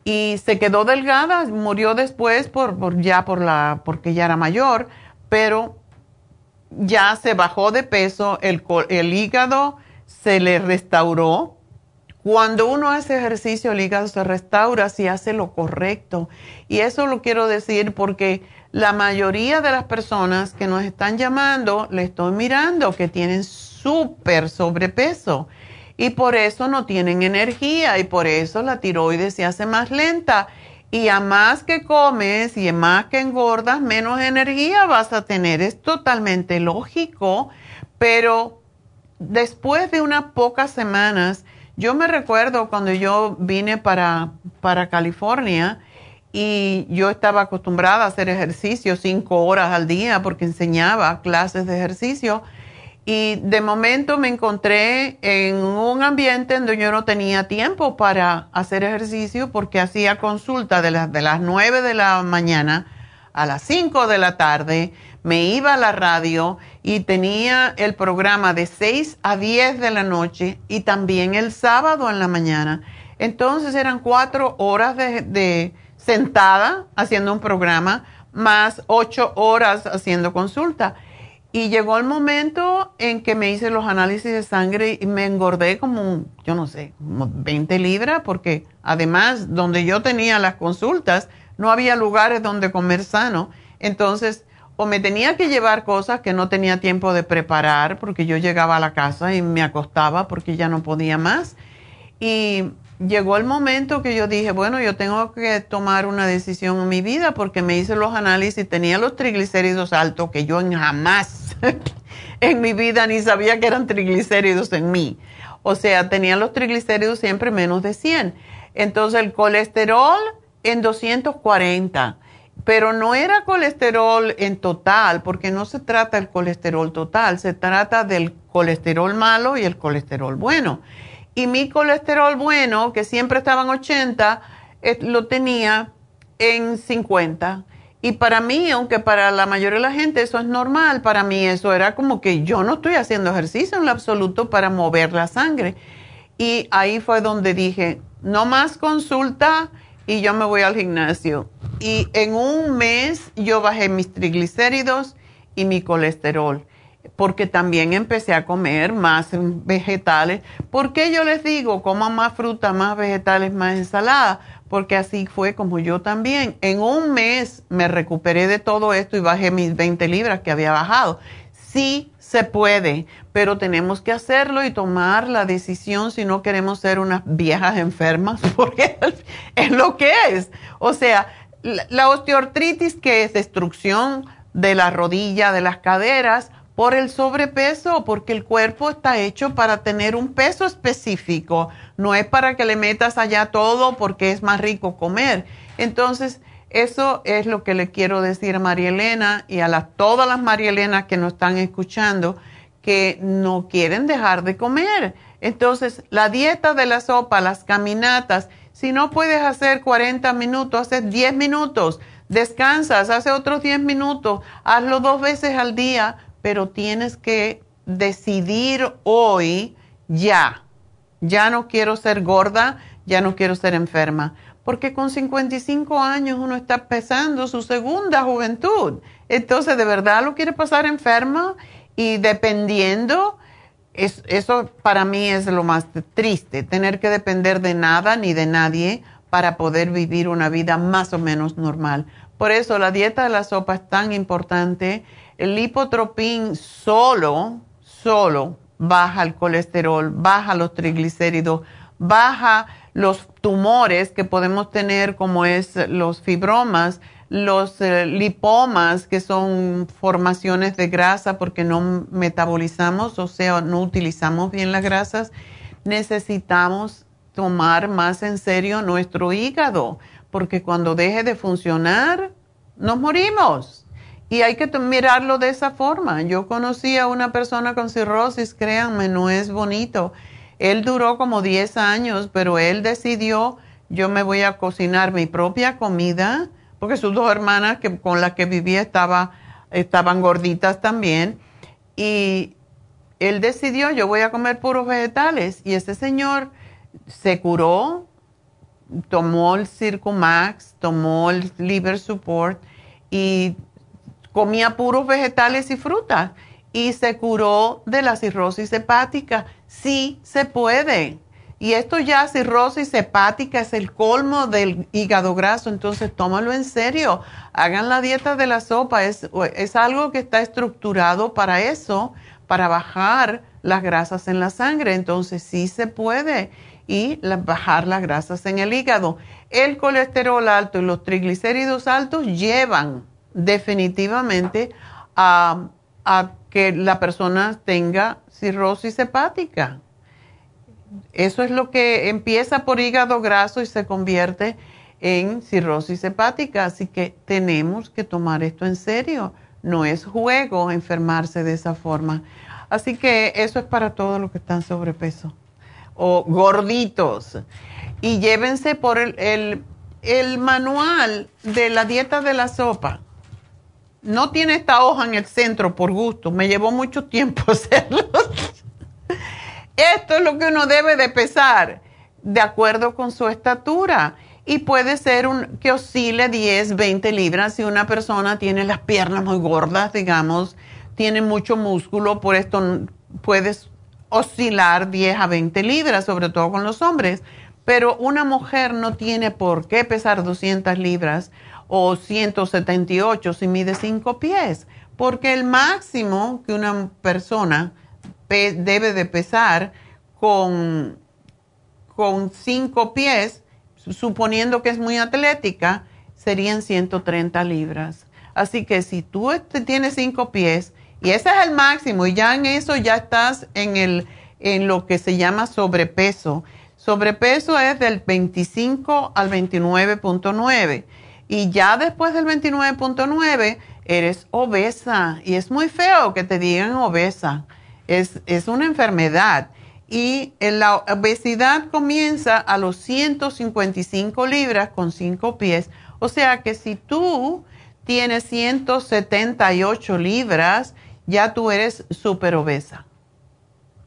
y se quedó delgada, murió después por, ya por la, porque ya era mayor, pero ya se bajó de peso, el, el hígado se le restauró. Cuando uno hace ejercicio, el hígado se restaura si hace lo correcto. Y eso lo quiero decir porque la mayoría de las personas que nos están llamando, le estoy mirando que tienen súper sobrepeso y por eso no tienen energía y por eso la tiroides se hace más lenta. Y a más que comes y a más que engordas, menos energía vas a tener. Es totalmente lógico, pero después de unas pocas semanas, yo me recuerdo cuando yo vine para, para California y yo estaba acostumbrada a hacer ejercicio cinco horas al día porque enseñaba clases de ejercicio y de momento me encontré en un ambiente donde yo no tenía tiempo para hacer ejercicio porque hacía consulta de, las de las 9 de la mañana a las 5 de la tarde, me iba a la radio y tenía el programa de 6 a 10 de la noche y también el sábado en la mañana. Entonces eran cuatro horas de, de sentada haciendo un programa más ocho horas haciendo consulta. Y llegó el momento en que me hice los análisis de sangre y me engordé como, yo no sé, como 20 libras, porque además donde yo tenía las consultas, no había lugares donde comer sano. Entonces, o me tenía que llevar cosas que no tenía tiempo de preparar, porque yo llegaba a la casa y me acostaba porque ya no podía más. Y llegó el momento que yo dije, bueno, yo tengo que tomar una decisión en mi vida porque me hice los análisis, tenía los triglicéridos altos que yo jamás en mi vida ni sabía que eran triglicéridos en mí. O sea, tenía los triglicéridos siempre menos de 100. Entonces el colesterol en 240 pero no era colesterol en total, porque no se trata del colesterol total, se trata del colesterol malo y el colesterol bueno. Y mi colesterol bueno, que siempre estaba en 80, eh, lo tenía en 50. Y para mí, aunque para la mayoría de la gente eso es normal, para mí eso era como que yo no estoy haciendo ejercicio en lo absoluto para mover la sangre. Y ahí fue donde dije, no más consulta y yo me voy al gimnasio. Y en un mes yo bajé mis triglicéridos y mi colesterol, porque también empecé a comer más vegetales. ¿Por qué yo les digo, coman más fruta, más vegetales, más ensalada? Porque así fue como yo también. En un mes me recuperé de todo esto y bajé mis 20 libras que había bajado. Sí se puede, pero tenemos que hacerlo y tomar la decisión si no queremos ser unas viejas enfermas, porque es lo que es. O sea, la osteoartritis que es destrucción de la rodilla, de las caderas, por el sobrepeso, porque el cuerpo está hecho para tener un peso específico, no es para que le metas allá todo porque es más rico comer. Entonces, eso es lo que le quiero decir a María Elena y a todas las María Elenas que nos están escuchando, que no quieren dejar de comer. Entonces, la dieta de la sopa, las caminatas, si no puedes hacer 40 minutos, haces 10 minutos, descansas, hace otros 10 minutos, hazlo dos veces al día, pero tienes que decidir hoy ya. Ya no quiero ser gorda, ya no quiero ser enferma porque con 55 años uno está empezando su segunda juventud. Entonces, ¿de verdad lo quiere pasar enferma? Y dependiendo, eso para mí es lo más triste, tener que depender de nada ni de nadie para poder vivir una vida más o menos normal. Por eso la dieta de la sopa es tan importante. El lipotropín solo, solo baja el colesterol, baja los triglicéridos, baja los tumores que podemos tener, como es los fibromas, los eh, lipomas, que son formaciones de grasa porque no metabolizamos, o sea, no utilizamos bien las grasas, necesitamos tomar más en serio nuestro hígado, porque cuando deje de funcionar, nos morimos. Y hay que mirarlo de esa forma. Yo conocí a una persona con cirrosis, créanme, no es bonito él duró como 10 años, pero él decidió, yo me voy a cocinar mi propia comida, porque sus dos hermanas que, con las que vivía estaba, estaban gorditas también. Y él decidió, yo voy a comer puros vegetales. Y ese señor se curó, tomó el Circumax, tomó el Liver Support y comía puros vegetales y frutas. Y se curó de la cirrosis hepática Sí se puede. Y esto ya, cirrosis hepática, es el colmo del hígado graso, entonces tómalo en serio. Hagan la dieta de la sopa, es, es algo que está estructurado para eso, para bajar las grasas en la sangre, entonces sí se puede. Y bajar las grasas en el hígado. El colesterol alto y los triglicéridos altos llevan definitivamente a, que la persona tenga cirrosis hepática. Eso es lo que empieza por hígado graso y se convierte en cirrosis hepática. Así que tenemos que tomar esto en serio. No es juego enfermarse de esa forma. Así que eso es para todos los que están sobrepeso o gorditos. Y llévense por el, el manual de la dieta de la sopa no tiene esta hoja en el centro por gusto. Me llevó mucho tiempo hacerlo. Esto es lo que uno debe de pesar de acuerdo con su estatura. Y puede ser un, que oscile 10, 20 libras si una persona tiene las piernas muy gordas, digamos, tiene mucho músculo, por esto puedes oscilar 10 a 20 libras, sobre todo con los hombres. Pero una mujer no tiene por qué pesar 200 libras o 178 si mide 5 pies, porque el máximo que una persona debe de pesar con, con 5 pies, suponiendo que es muy atlética, serían 130 libras. Así que si tú tienes 5 pies Y ese es el máximo y ya en eso ya estás en, el, en lo que se llama sobrepeso. Sobrepeso es del 25 al 29.9 y ya después del 29.9 eres obesa y es muy feo que te digan obesa. Es, es una enfermedad y la obesidad comienza a los 155 libras con 5 pies. O sea que si tú tienes 178 libras, ya tú eres súper obesa.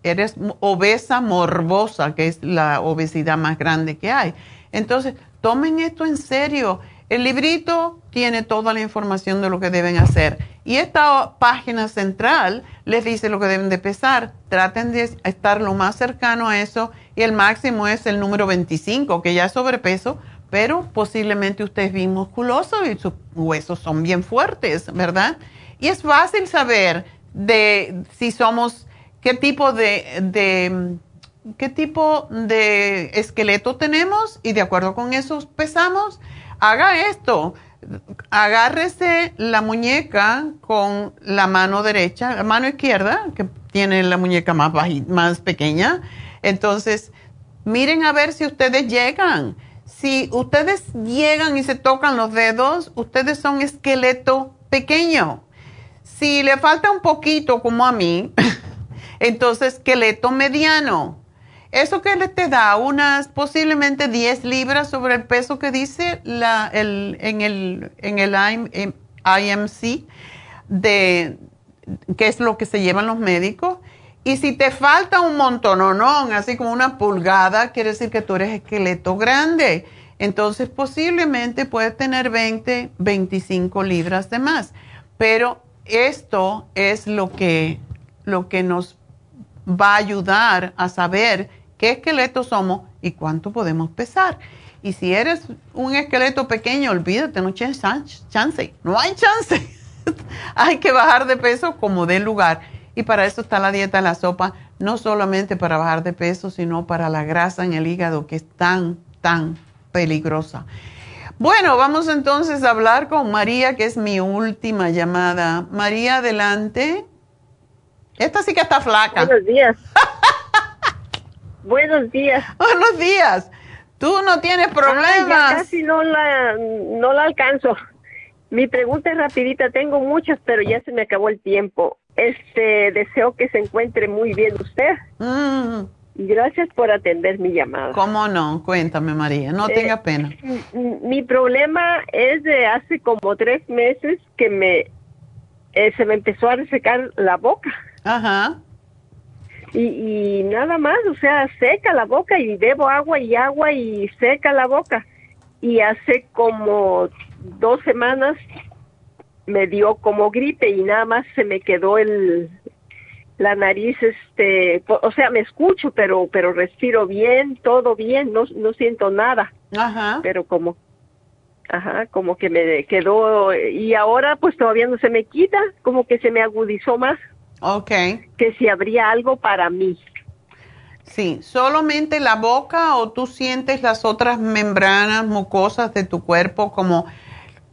Eres obesa morbosa, que es la obesidad más grande que hay. Entonces, tomen esto en serio. El librito tiene toda la información de lo que deben hacer. Y esta página central les dice lo que deben de pesar. Traten de estar lo más cercano a eso. Y el máximo es el número 25, que ya es sobrepeso, pero posiblemente usted es bien musculoso y sus huesos son bien fuertes, ¿verdad? Y es fácil saber de si somos, qué tipo de, qué tipo de esqueleto tenemos y de acuerdo con eso pesamos haga esto. Agárrese la muñeca con la mano derecha, la mano izquierda, que tiene la muñeca más, más pequeña. Entonces, miren a ver si ustedes llegan. Si ustedes llegan y se tocan los dedos, ustedes son esqueleto pequeño. Si le falta un poquito, como a mí, entonces esqueleto mediano. Eso que te da unas posiblemente 10 libras sobre el peso que dice la, el, en el, en el IMC, de, que es lo que se llevan los médicos. Y si te falta un no, así como una pulgada, quiere decir que tú eres esqueleto grande. Entonces posiblemente puedes tener 20, 25 libras de más. Pero esto es lo que, lo que nos va a ayudar a saber qué esqueleto somos y cuánto podemos pesar. Y si eres un esqueleto pequeño, olvídate, no hay chance, no hay chance. hay que bajar de peso como de lugar. Y para eso está la dieta de la sopa, no solamente para bajar de peso, sino para la grasa en el hígado que es tan, tan peligrosa. Bueno, vamos entonces a hablar con María, que es mi última llamada. María, adelante. Esta sí que está flaca. Buenos días. Buenos días. Buenos días. Tú no tienes problemas. casi no la, no la alcanzo. Mi pregunta es rapidita. Tengo muchas, pero ya se me acabó el tiempo. Este, deseo que se encuentre muy bien usted. Mm. Gracias por atender mi llamada. ¿Cómo no? Cuéntame, María. No eh, tenga pena. Mi problema es de hace como tres meses que me eh, se me empezó a resecar la boca. Ajá y, nada más, o sea, seca la boca y bebo agua y agua y seca la boca. Y hace como dos semanas me dio como gripe y nada más se me quedó el la nariz este o sea me escucho pero pero respiro bien todo bien no no siento nada. Ajá. Pero como ajá como que me quedó y ahora pues todavía no se me quita como que se me agudizó más Ok. Que si habría algo para mí. Sí, solamente la boca o tú sientes las otras membranas mucosas de tu cuerpo como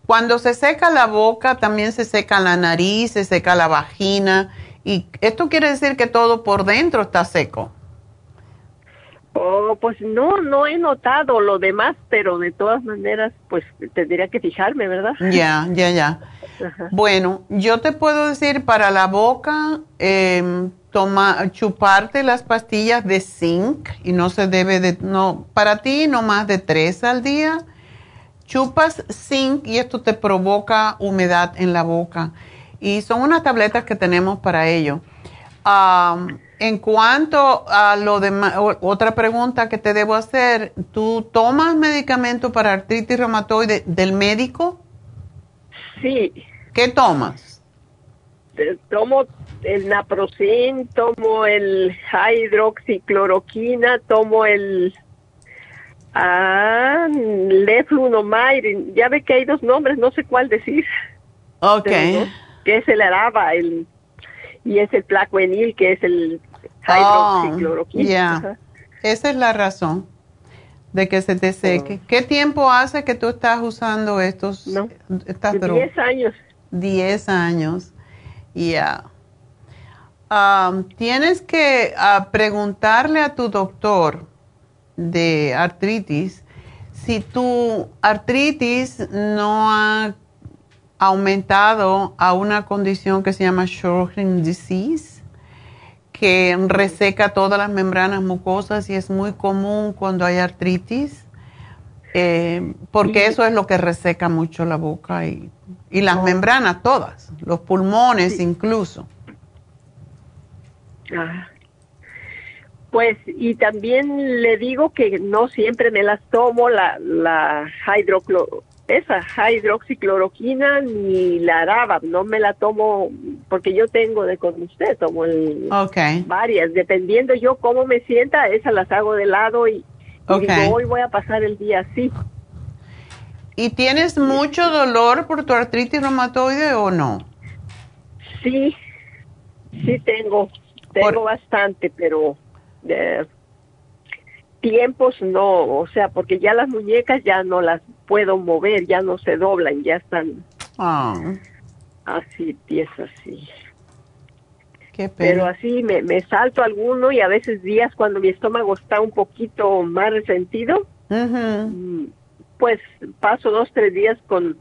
cuando se seca la boca también se seca la nariz, se seca la vagina y esto quiere decir que todo por dentro está seco. Oh, pues no, no he notado lo demás, pero de todas maneras, pues tendría que fijarme, ¿verdad? Ya, ya, ya. Bueno, yo te puedo decir para la boca, eh, toma, chuparte las pastillas de zinc y no se debe de, no, para ti no más de tres al día. Chupas zinc y esto te provoca humedad en la boca. Y son unas tabletas que tenemos para ello. En cuanto a lo demás, otra pregunta que te debo hacer, ¿tú tomas medicamento para artritis reumatoide del médico? Sí. ¿Qué tomas? Eh, tomo el naproxen, tomo el hidroxicloroquina, tomo el ah, leflunomide. Ya ve que hay dos nombres, no sé cuál decir. Ok. que es el araba, el y es el plaquenil, que es el hidroxicloroquina. Esa es la razón de que se te seque. ¿Qué tiempo hace que tú estás usando estos, no, estas drogas? Diez años. Diez años, ya. tienes que ah, preguntarle a tu doctor de artritis si tu artritis no ha aumentado a una condición que se llama Sjögren disease, que reseca todas las membranas mucosas y es muy común cuando hay artritis, eh, porque eso es lo que reseca mucho la boca y, las oh. membranas todas, los pulmones incluso. Ah. Pues, y también le digo que no siempre me las tomo la, la esa hidroxicloroquina ni la araba, no me la tomo porque yo tengo de con usted, tomo el, varias, dependiendo yo cómo me sienta, esas las hago de lado y, hoy voy a pasar el día así. ¿Y tienes mucho dolor por tu artritis reumatoide o no? Sí, sí tengo, tengo bastante, pero de tiempos no, o sea, porque ya las muñecas ya no las puedo mover, ya no se doblan, ya están ah. así, piezas así. Pero así me, me, salto alguno y a veces días cuando mi estómago está un poquito más resentido, mm, pues paso dos, tres días con,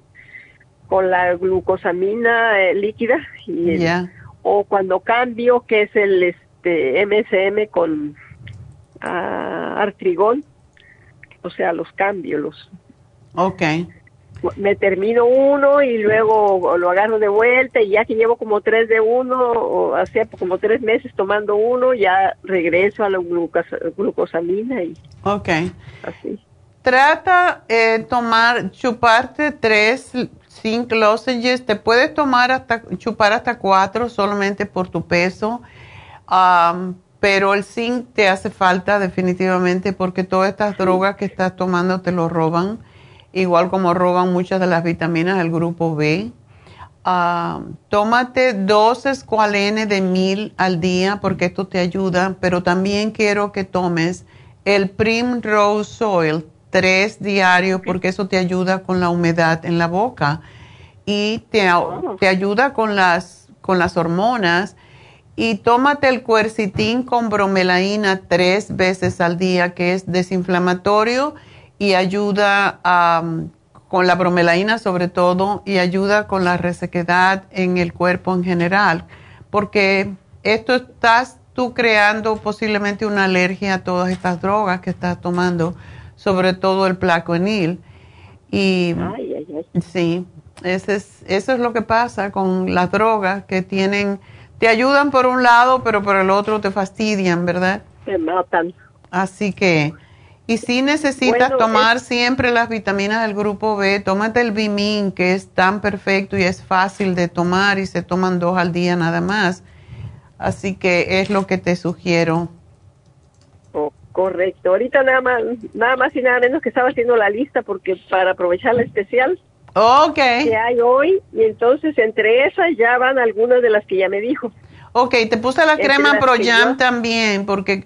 con la glucosamina eh, líquida y o cuando cambio, que es el este MSM con uh, artrigón, o sea, los cambios. Los, ok. Me termino uno y luego lo agarro de vuelta y ya que llevo como tres de uno, o hace como tres meses tomando uno, ya regreso a la glucosamina y Ok. Así. Trata eh, tomar, chuparte tres zinc lozenges, te puedes tomar hasta, chupar hasta cuatro solamente por tu peso, pero el zinc te hace falta definitivamente porque todas estas drogas que estás tomando te lo roban, igual como roban muchas de las vitaminas del grupo B. tómate dos escualenes de mil al día porque esto te ayuda, pero también quiero que tomes el Primrose Oil tres diarios porque eso te ayuda con la humedad en la boca y te, te ayuda con las, con las hormonas. Y tómate el cuercitín con bromelaína tres veces al día, que es desinflamatorio y ayuda con la bromelaína sobre todo y ayuda con la resequedad en el cuerpo en general, porque esto estás tú creando posiblemente una alergia a todas estas drogas que estás tomando, sobre todo el placonil. Y sí, ese es, eso es lo que pasa con las drogas que tienen te ayudan por un lado, pero por el otro te fastidian, ¿verdad? Te matan. Así que, y si necesitas tomar siempre las vitaminas del grupo B, tómate el Bimin, que es tan perfecto y es fácil de tomar y se toman dos al día nada más. Así que es lo que te sugiero. Oh, correcto. Ahorita nada más, nada más y nada menos que estaba haciendo la lista porque para aprovechar la especial Ok. Que hay hoy, y entonces entre esas ya van algunas de las que ya me dijo. Ok, te puse la crema ProYam también, porque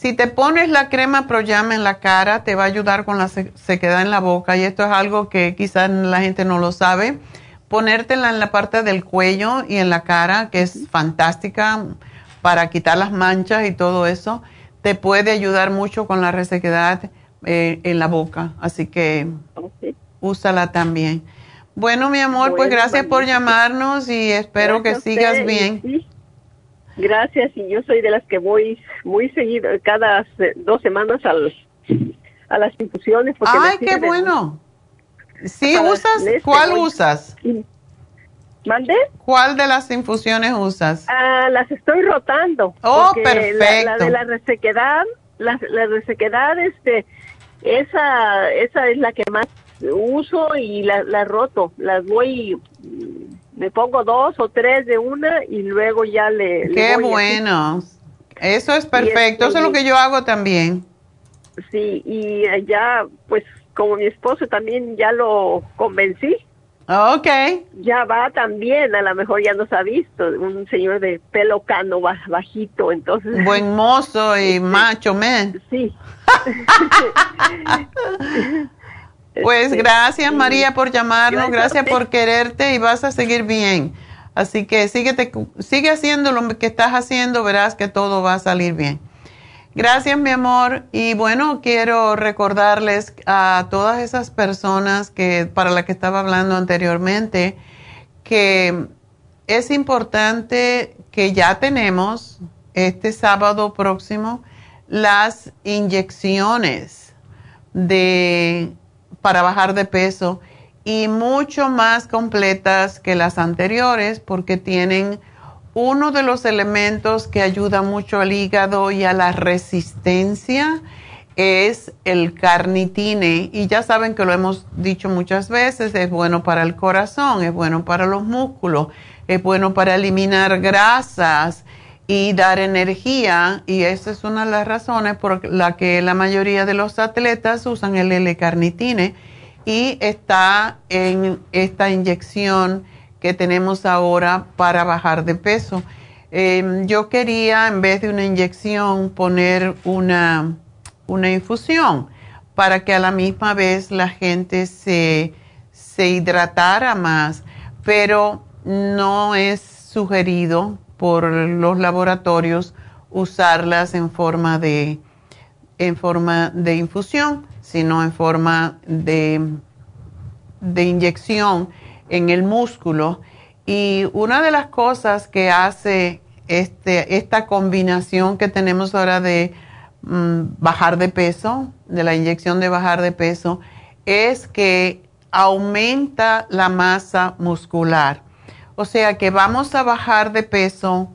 si te pones la crema ProYam en la cara, te va a ayudar con la sequedad en la boca, y esto es algo que quizás la gente no lo sabe. Ponértela en la parte del cuello y en la cara, que es fantástica para quitar las manchas y todo eso, te puede ayudar mucho con la resequedad eh, en la boca. Así que úsala también. Bueno, mi amor, pues gracias por llamarnos y espero que sigas bien. Gracias, y yo soy de las que voy muy seguido, cada dos semanas al, a las infusiones. ¡Ay, qué bueno! ¿Sí usas? ¿Cuál usas? ¿Mande? ¿Cuál de las infusiones usas? Ah, las estoy rotando. Oh, perfecto. La, de la resequedad, la, la resequedad, este, esa, esa es la que más uso y las la roto, las voy, me pongo dos o tres de una y luego ya le... Qué bueno, eso es perfecto, eso es lo que yo hago también. Sí, y ya pues como mi esposo también ya lo convencí. Ok. Ya va también, a lo mejor ya nos ha visto, un señor de pelo cano bajito, entonces. Buen mozo y macho, men. Sí. Pues este, gracias María por llamarnos, gracias, por quererte y vas a seguir bien. Así que sigue haciendo lo que estás haciendo, verás que todo va a salir bien. Gracias, mi amor. Y bueno, quiero recordarles a todas esas personas que para las que estaba hablando anteriormente que es importante que ya tenemos este sábado próximo las inyecciones de para bajar de peso y mucho más completas que las anteriores porque tienen uno de los elementos que ayuda mucho al hígado y a la resistencia es el carnitine. Y ya saben que lo hemos dicho muchas veces, es bueno para el corazón, es bueno para los músculos, es bueno para eliminar grasas y dar energía y esa es una de las razones por la que la mayoría de los atletas usan el L-carnitine y está en esta inyección que tenemos ahora para bajar de peso. Em, yo quería, en vez de una inyección, poner una, una infusión para que a la misma vez la gente se, se hidratara más, pero no es sugerido por los laboratorios usarlas en forma de, en forma de infusión, sino en forma de, de inyección en el músculo. Y una de las cosas que hace este, esta combinación que tenemos ahora de mm, bajar de peso, de la inyección de bajar de peso, es que aumenta la masa muscular. O sea que vamos a bajar de peso,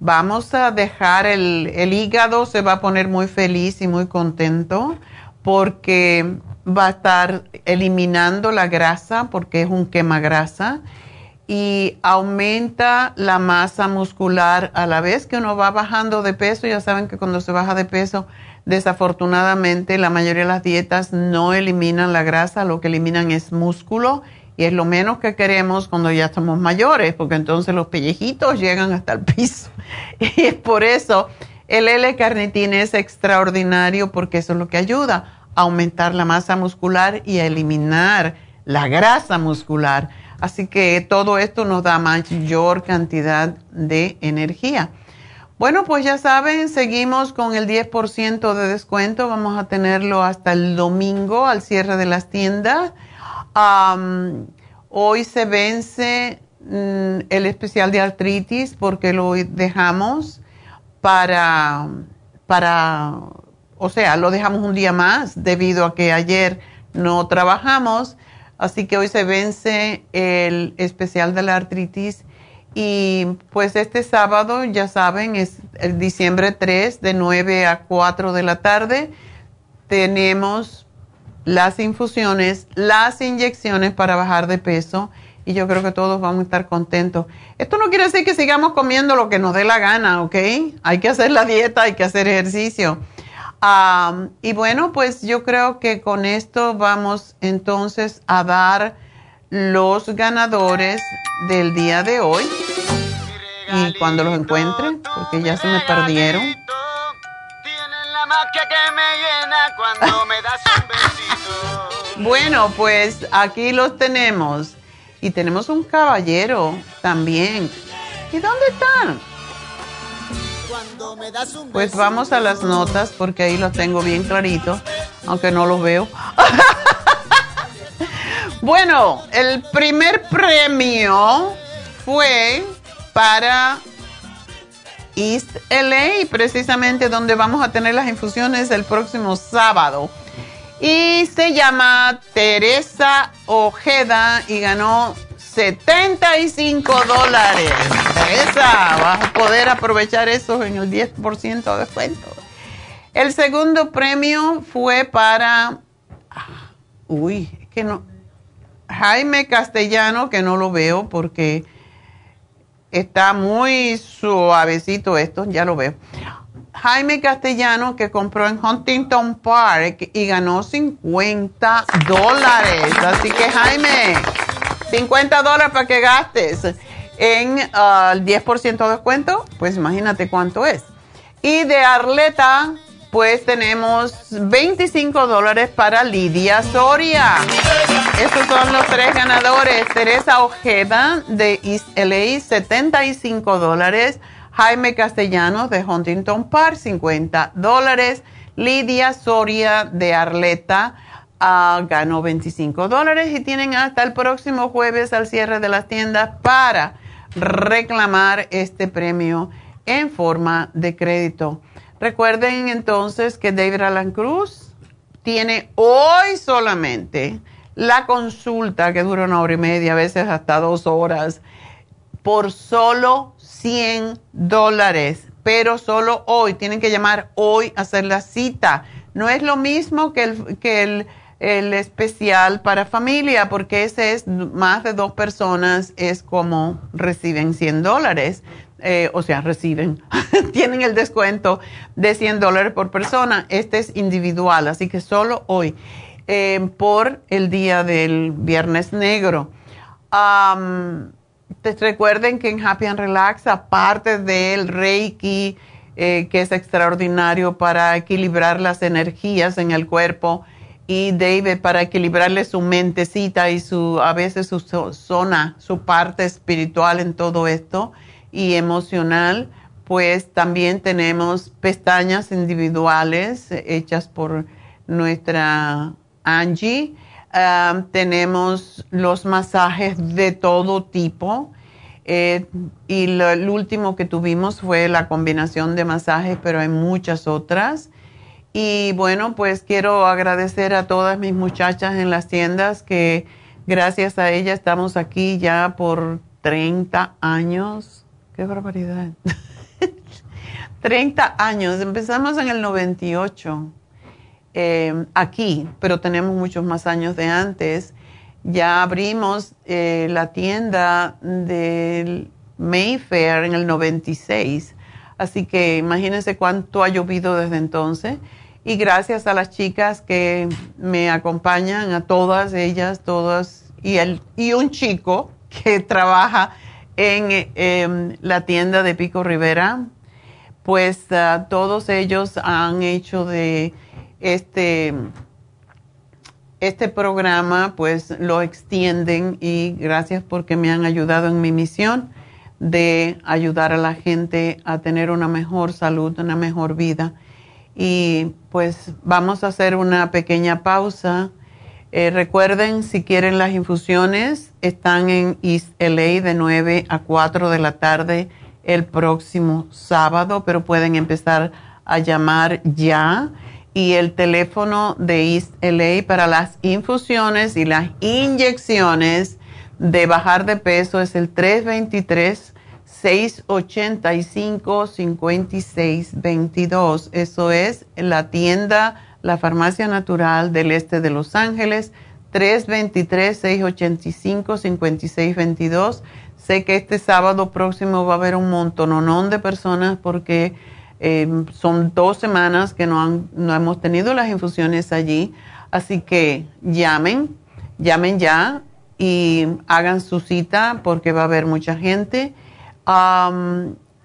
vamos a dejar el, hígado, se va a poner muy feliz y muy contento porque va a estar eliminando la grasa porque es un quema grasa y aumenta la masa muscular a la vez que uno va bajando de peso. Ya saben que cuando se baja de peso, desafortunadamente la mayoría de las dietas no eliminan la grasa, lo que eliminan es músculo y es lo menos que queremos cuando ya estamos mayores, porque entonces los pellejitos llegan hasta el piso. Y es por eso el L-carnitina es extraordinario porque eso es lo que ayuda aumentar la masa muscular y eliminar la grasa muscular. Así que todo esto nos da mayor cantidad de energía. Bueno, pues ya saben, seguimos con el 10% de descuento. Vamos a tenerlo hasta el domingo al cierre de las tiendas. Hoy se vence mm, el especial de artritis porque lo dejamos para, para o sea, lo dejamos un día más debido a que ayer no trabajamos, así que hoy se vence el especial de la artritis y pues este sábado, ya saben, es el diciembre 3 de 9 a 4 de la tarde, tenemos las infusiones, las inyecciones para bajar de peso y yo creo que todos vamos a estar contentos. Esto no quiere decir que sigamos comiendo lo que nos dé la gana, ¿ok? Hay que hacer la dieta, hay que hacer ejercicio y bueno, pues yo creo que con esto vamos entonces a dar los ganadores del día de hoy. Y cuando los encuentren, porque ya se me perdieron. Bueno, pues aquí los tenemos. Y tenemos un caballero también. ¿Y dónde están? Pues vamos a las notas porque ahí lo tengo bien clarito, aunque no lo veo. bueno, el primer premio fue para East LA, precisamente donde vamos a tener las infusiones el próximo sábado. Y se llama Teresa Ojeda y ganó 75 dólares. Esa, vas a poder aprovechar eso en el 10% de descuento. El segundo premio fue para, uy, que no, Jaime Castellano, que no lo veo porque está muy suavecito esto, ya lo veo. Jaime Castellano que compró en Huntington Park y ganó 50 dólares. Así que Jaime, 50 dólares para que gastes en ah, el 10% de descuento, pues imagínate cuánto es. Y de Arleta, pues tenemos 25 dólares para Lidia Soria. estos son los tres ganadores. Teresa Ojeda de East LA, 75 dólares. Jaime Castellanos de Huntington Park, 50 dólares. Lidia Soria de Arleta uh, ganó 25 dólares y tienen hasta el próximo jueves al cierre de las tiendas para reclamar este premio en forma de crédito. Recuerden entonces que David Alan Cruz tiene hoy solamente la consulta que dura una hora y media, a veces hasta dos horas, por solo 100 dólares, pero solo hoy. Tienen que llamar hoy a hacer la cita. No es lo mismo que el, que el, especial para familia, porque ese es más de dos personas, es como reciben 100 dólares. Eh, o sea, reciben, tienen el descuento de 100 dólares por persona. Este es individual, así que solo hoy. Eh, por el día del Viernes Negro. recuerden que en Happy and Relax, aparte del Reiki, eh, que es extraordinario para equilibrar las energías en el cuerpo, y David para equilibrarle su mentecita y su, a veces su zona, su parte espiritual en todo esto y emocional, pues también tenemos pestañas individuales hechas por nuestra Angie. tenemos los masajes de todo tipo. Eh, y el último que tuvimos fue la combinación de masajes, pero hay muchas otras. Y bueno, pues quiero agradecer a todas mis muchachas en las tiendas que gracias a ellas estamos aquí ya por 30 años. Qué barbaridad. 30 años. Empezamos en el 98. Em, aquí, pero tenemos muchos más años de antes. Ya abrimos eh, la tienda del Mayfair en el 96, así que imagínense cuánto ha llovido desde entonces. Y gracias a las chicas que me acompañan, a todas ellas, todas, y, el, y un chico que trabaja en em, la tienda de Pico Rivera, pues ah, todos ellos han hecho de este, este programa pues lo extienden y gracias porque me han ayudado en mi misión de ayudar a la gente a tener una mejor salud, una mejor vida. Y pues vamos a hacer una pequeña pausa. Eh, recuerden, si quieren las infusiones, están en East LA de 9 a 4 de la tarde el próximo sábado, pero pueden empezar a llamar ya y el teléfono de East LA para las infusiones y las inyecciones de bajar de peso es el 323-685-5622. Eso es la tienda La Farmacia Natural del Este de Los Ángeles, 323-685-5622. Sé que este sábado próximo va a haber un montón de personas porque Em, son dos semanas que no, no hemos tenido las infusiones allí, así que llamen, llamen ya y hagan su cita porque va a haber mucha gente.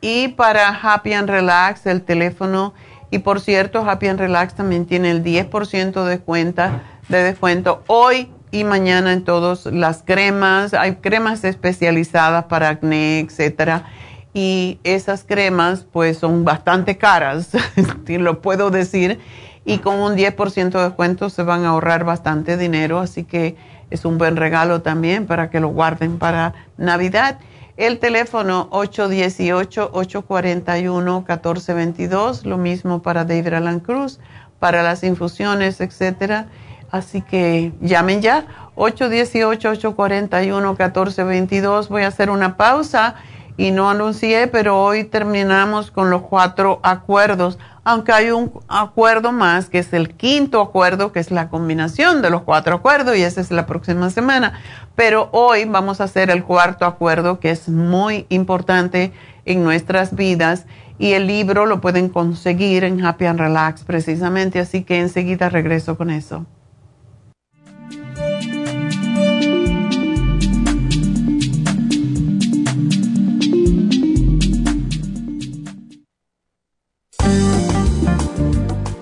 y para Happy and Relax, el teléfono, y por cierto, Happy and Relax también tiene el 10% de, cuenta, de descuento hoy y mañana en todas las cremas. Hay cremas especializadas para acné, etcétera y esas cremas pues son bastante caras, si lo puedo decir, y con un 10% de descuento se van a ahorrar bastante dinero, así que es un buen regalo también para que lo guarden para Navidad. El teléfono 818-841-1422, lo mismo para David Alan Cruz, para las infusiones, etcétera. Así que llamen ya, 818-841-1422. Voy a hacer una pausa y no anuncié, pero hoy terminamos con los cuatro acuerdos, aunque hay un acuerdo más, que es el quinto acuerdo, que es la combinación de los cuatro acuerdos, y esa es la próxima semana. Pero hoy vamos a hacer el cuarto acuerdo, que es muy importante en nuestras vidas, y el libro lo pueden conseguir en Happy and Relax precisamente, así que enseguida regreso con eso.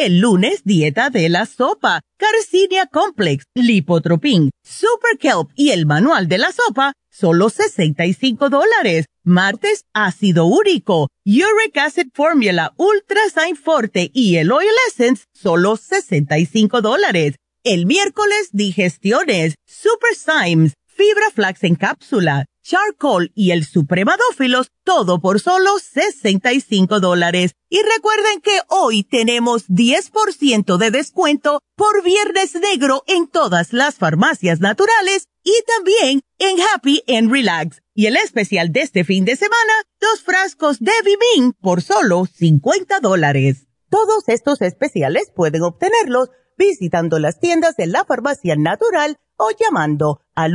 El lunes, dieta de la sopa, Carcinia Complex, Lipotropin, Super Kelp y el manual de la sopa, solo 65 dólares. Martes, ácido úrico, Uric Acid Formula, Ultra Sign Forte y el Oil Essence, solo 65 dólares. El miércoles, digestiones, Super Symes, fibra flax en cápsula, charcoal y el supremadófilos, todo por solo 65 dólares. Y recuerden que hoy tenemos 10% de descuento por Viernes Negro en todas las farmacias naturales y también en Happy and Relax. Y el especial de este fin de semana, dos frascos de Vivin por solo 50 dólares. Todos estos especiales pueden obtenerlos visitando las tiendas de la farmacia natural o llamando al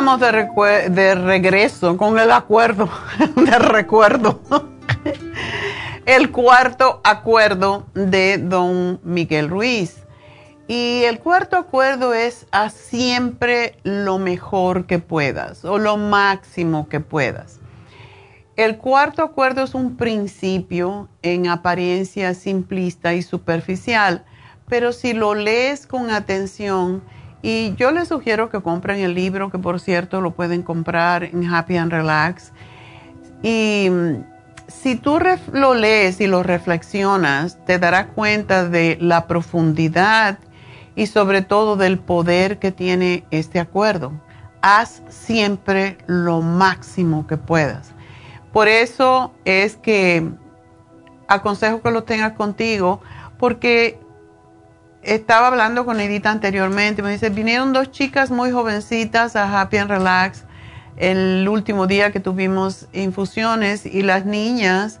De, de regreso con el acuerdo, de recuerdo. el cuarto acuerdo de don Miguel Ruiz. Y el cuarto acuerdo es a siempre lo mejor que puedas o lo máximo que puedas. El cuarto acuerdo es un principio en apariencia simplista y superficial, pero si lo lees con atención, y yo les sugiero que compren el libro, que por cierto lo pueden comprar en Happy and Relax. Y mm, si tú lo lees y lo reflexionas, te darás cuenta de la profundidad y sobre todo del poder que tiene este acuerdo. Haz siempre lo máximo que puedas. Por eso es que aconsejo que lo tengas contigo, porque estaba hablando con Edita anteriormente, me dice, vinieron dos chicas muy jovencitas a Happy and Relax el último día que tuvimos infusiones y las niñas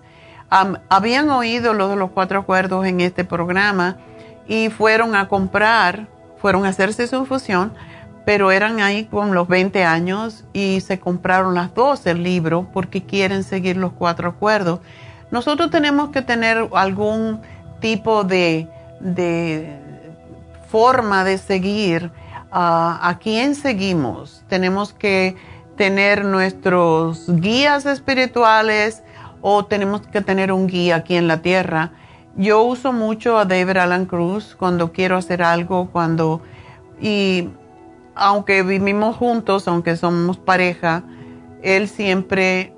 habían oído lo de los cuatro acuerdos en este programa y fueron a comprar, fueron a hacerse su infusión, pero eran ahí con los 20 años y se compraron las dos el libro porque quieren seguir los cuatro acuerdos. Nosotros tenemos que tener algún tipo de, de forma de seguir a quién seguimos. Tenemos que tener nuestros guías espirituales o tenemos que tener un guía aquí en la tierra. Yo uso mucho a David Alan Cruz cuando quiero hacer algo, cuando y aunque vivimos juntos, aunque somos pareja, él siempre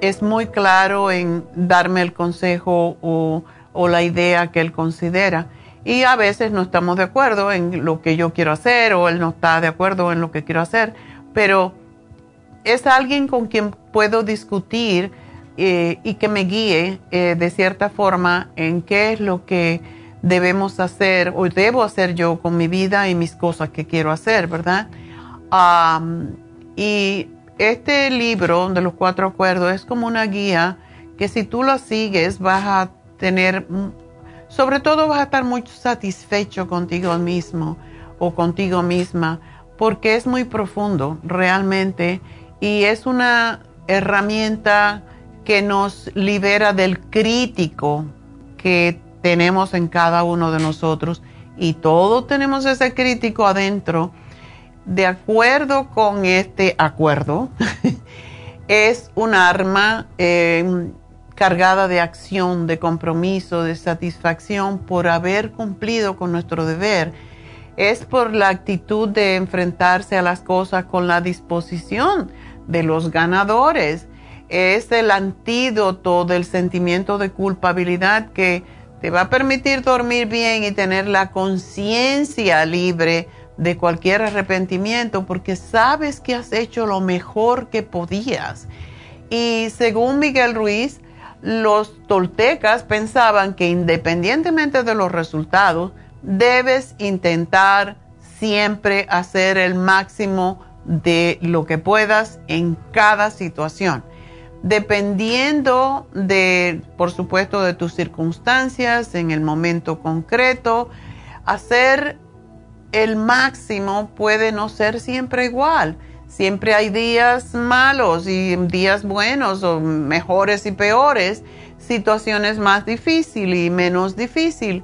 es muy claro en darme el consejo o la idea que él considera y a veces no estamos de acuerdo en lo que yo quiero hacer o él no está de acuerdo en lo que quiero hacer, pero es alguien con quien puedo discutir eh, y que me guíe eh, de cierta forma en qué es lo que debemos hacer o debo hacer yo con mi vida y mis cosas que quiero hacer, ¿verdad? y este libro de los cuatro acuerdos es como una guía que si tú lo sigues vas a tener, sobre todo vas a estar muy satisfecho contigo mismo o contigo misma, porque es muy profundo realmente y es una herramienta que nos libera del crítico que tenemos en cada uno de nosotros y todos tenemos ese crítico adentro. De acuerdo con este acuerdo, es un arma em, cargada de acción, de compromiso, de satisfacción por haber cumplido con nuestro deber. Es por la actitud de enfrentarse a las cosas con la disposición de los ganadores. Es el antídoto del sentimiento de culpabilidad que te va a permitir dormir bien y tener la conciencia libre de cualquier arrepentimiento porque sabes que has hecho lo mejor que podías. Y según Miguel Ruiz, los toltecas pensaban que independientemente de los resultados, debes intentar siempre hacer el máximo de lo que puedas en cada situación. Dependiendo de, por supuesto, de tus circunstancias en el momento concreto, hacer el máximo puede no ser siempre igual. Siempre hay días malos y días buenos o mejores y peores, situaciones más difíciles y menos difíciles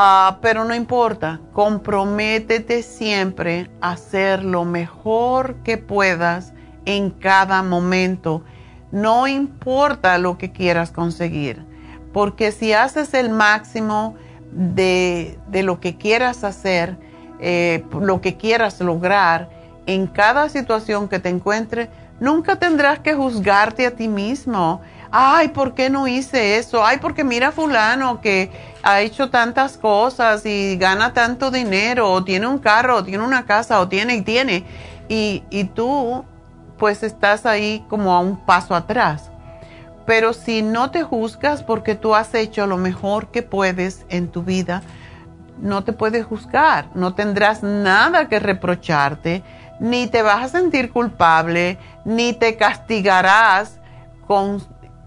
Ah, pero no importa, comprométete siempre a hacer lo mejor que puedas en cada momento. No importa lo que quieras conseguir, porque si haces el máximo de, lo que quieras hacer, eh, lo que quieras lograr, en cada situación que te encuentres, nunca tendrás que juzgarte a ti mismo ay, ¿por qué no hice eso? Ay, porque mira fulano que ha hecho tantas cosas y gana tanto dinero, o tiene un carro, o tiene una casa, o tiene y tiene. Y, y tú pues estás ahí como a un paso atrás. Pero si no te juzgas porque tú has hecho lo mejor que puedes en tu vida, no te puedes juzgar, no tendrás nada que reprocharte, ni te vas a sentir culpable, ni te castigarás con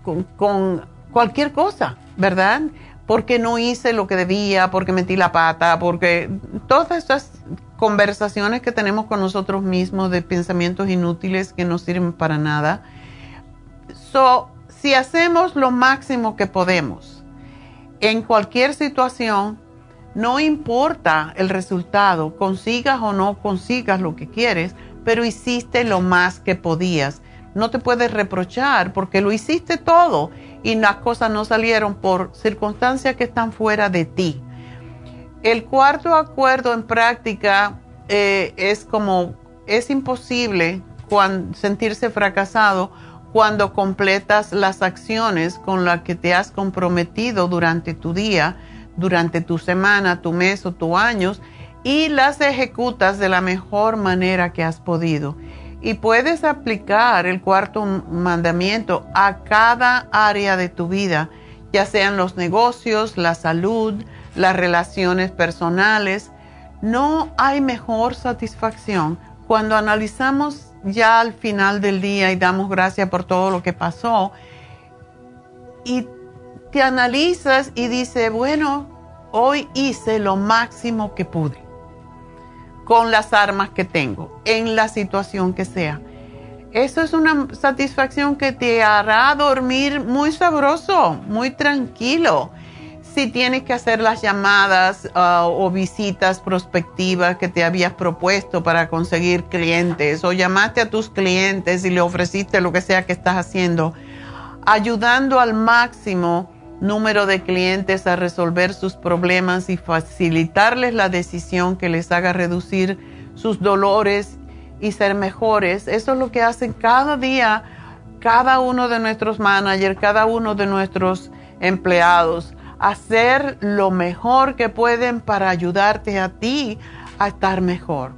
con, cualquier cosa, ¿verdad? Porque no hice lo que debía, porque metí la pata, porque todas estas conversaciones que tenemos con nosotros mismos de pensamientos inútiles que no sirven para nada. So, si hacemos lo máximo que podemos en cualquier situación, no importa el resultado, consigas o no consigas lo que quieres, pero hiciste lo más que podías no te puedes reprochar porque lo hiciste todo y las cosas no salieron por circunstancias que están fuera de ti. El cuarto acuerdo en práctica eh, es como, es imposible sentirse fracasado cuando completas las acciones con las que te has comprometido durante tu día, durante tu semana, tu mes o tu año y las ejecutas de la mejor manera que has podido y puedes aplicar el cuarto mandamiento a cada área de tu vida, ya sean los negocios, la salud, las relaciones personales. No hay mejor satisfacción cuando analizamos ya al final del día y damos gracias por todo lo que pasó y te analizas y dices, bueno, hoy hice lo máximo que pude con las armas que tengo, en la situación que sea. Eso es una satisfacción que te hará dormir muy sabroso, muy tranquilo. Si tienes que hacer las llamadas uh, o visitas prospectivas que te habías propuesto para conseguir clientes o llamaste a tus clientes y le ofreciste lo que sea que estás haciendo, ayudando al máximo número de clientes a resolver sus problemas y facilitarles la decisión que les haga reducir sus dolores y ser mejores. Eso es lo que hacen cada día cada uno de nuestros managers, cada uno de nuestros empleados, hacer lo mejor que pueden para ayudarte a ti a estar mejor.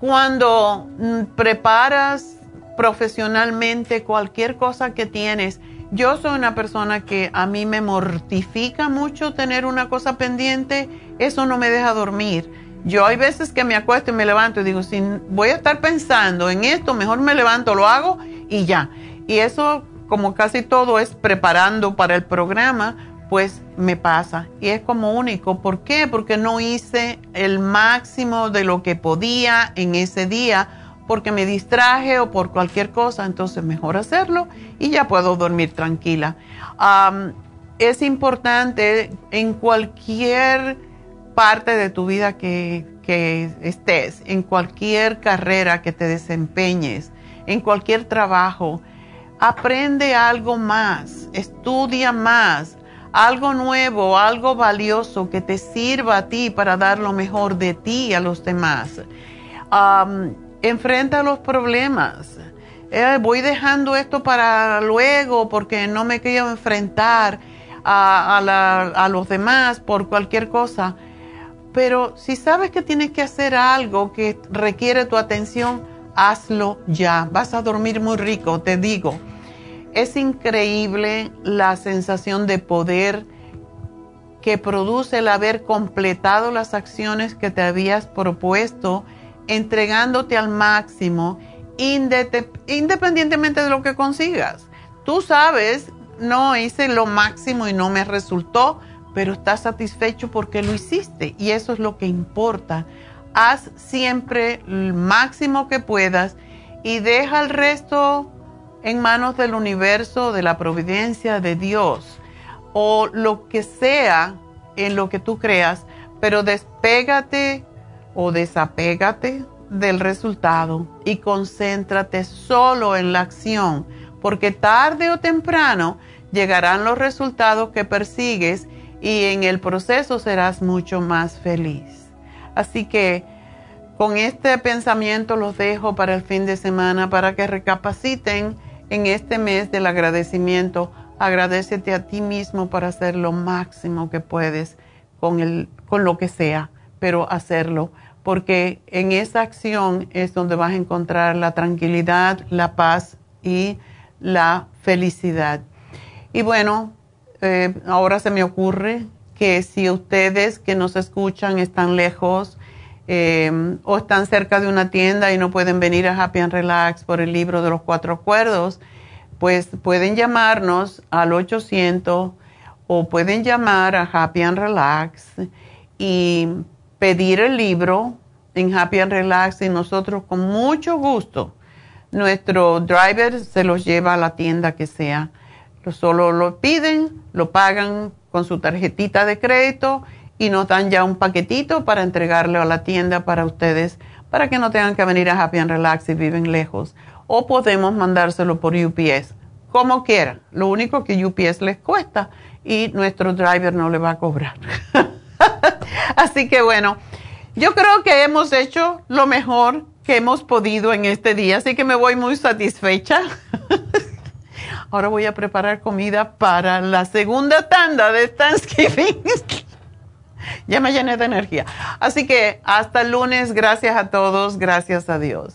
Cuando mm, preparas profesionalmente cualquier cosa que tienes, yo soy una persona que a mí me mortifica mucho tener una cosa pendiente, eso no me deja dormir. Yo hay veces que me acuesto y me levanto y digo, si voy a estar pensando en esto, mejor me levanto, lo hago y ya. Y eso, como casi todo es preparando para el programa, pues me pasa. Y es como único. ¿Por qué? Porque no hice el máximo de lo que podía en ese día porque me distraje o por cualquier cosa, entonces mejor hacerlo y ya puedo dormir tranquila. es importante en cualquier parte de tu vida que, estés, en cualquier carrera que te desempeñes, en cualquier trabajo, aprende algo más, estudia más, algo nuevo, algo valioso que te sirva a ti para dar lo mejor de ti a los demás enfrenta los problemas. Eh, voy dejando esto para luego porque no me quiero enfrentar a, los demás por cualquier cosa. Pero si sabes que tienes que hacer algo que requiere tu atención, hazlo ya. Vas a dormir muy rico, te digo. Es increíble la sensación de poder que produce el haber completado las acciones que te habías propuesto entregándote al máximo independientemente de lo que consigas. Tú sabes, no hice lo máximo y no me resultó, pero estás satisfecho porque lo hiciste y eso es lo que importa. Haz siempre el máximo que puedas y deja el resto en manos del universo, de la providencia de Dios o lo que sea en lo que tú creas, pero despégate o desapégate del resultado y concéntrate solo en la acción, porque tarde o temprano llegarán los resultados que persigues y en el proceso serás mucho más feliz. Así que con este pensamiento los dejo para el fin de semana para que recapaciten en este mes del agradecimiento. Agradecete a ti mismo para hacer lo máximo que puedes con, el, con lo que sea, pero hacerlo porque en esa acción es donde vas a encontrar la tranquilidad, la paz y la felicidad. Y bueno, eh, ahora se me ocurre que si ustedes que nos escuchan están lejos eh, o están cerca de una tienda y no pueden venir a Happy and Relax por el libro de los cuatro acuerdos, pues pueden llamarnos al 800 o pueden llamar a Happy and Relax y pedir el libro en Happy and Relax y nosotros con mucho gusto, nuestro driver se los lleva a la tienda que sea. Solo lo piden, lo pagan con su tarjetita de crédito y nos dan ya un paquetito para entregarle a la tienda para ustedes, para que no tengan que venir a Happy and Relax si viven lejos. O podemos mandárselo por UPS, como quieran. Lo único que UPS les cuesta y nuestro driver no le va a cobrar. Así que bueno, yo creo que hemos hecho lo mejor que hemos podido en este día, así que me voy muy satisfecha. Ahora voy a preparar comida para la segunda tanda de Thanksgiving. ya me llené de energía. Así que hasta lunes, gracias a todos, gracias a Dios.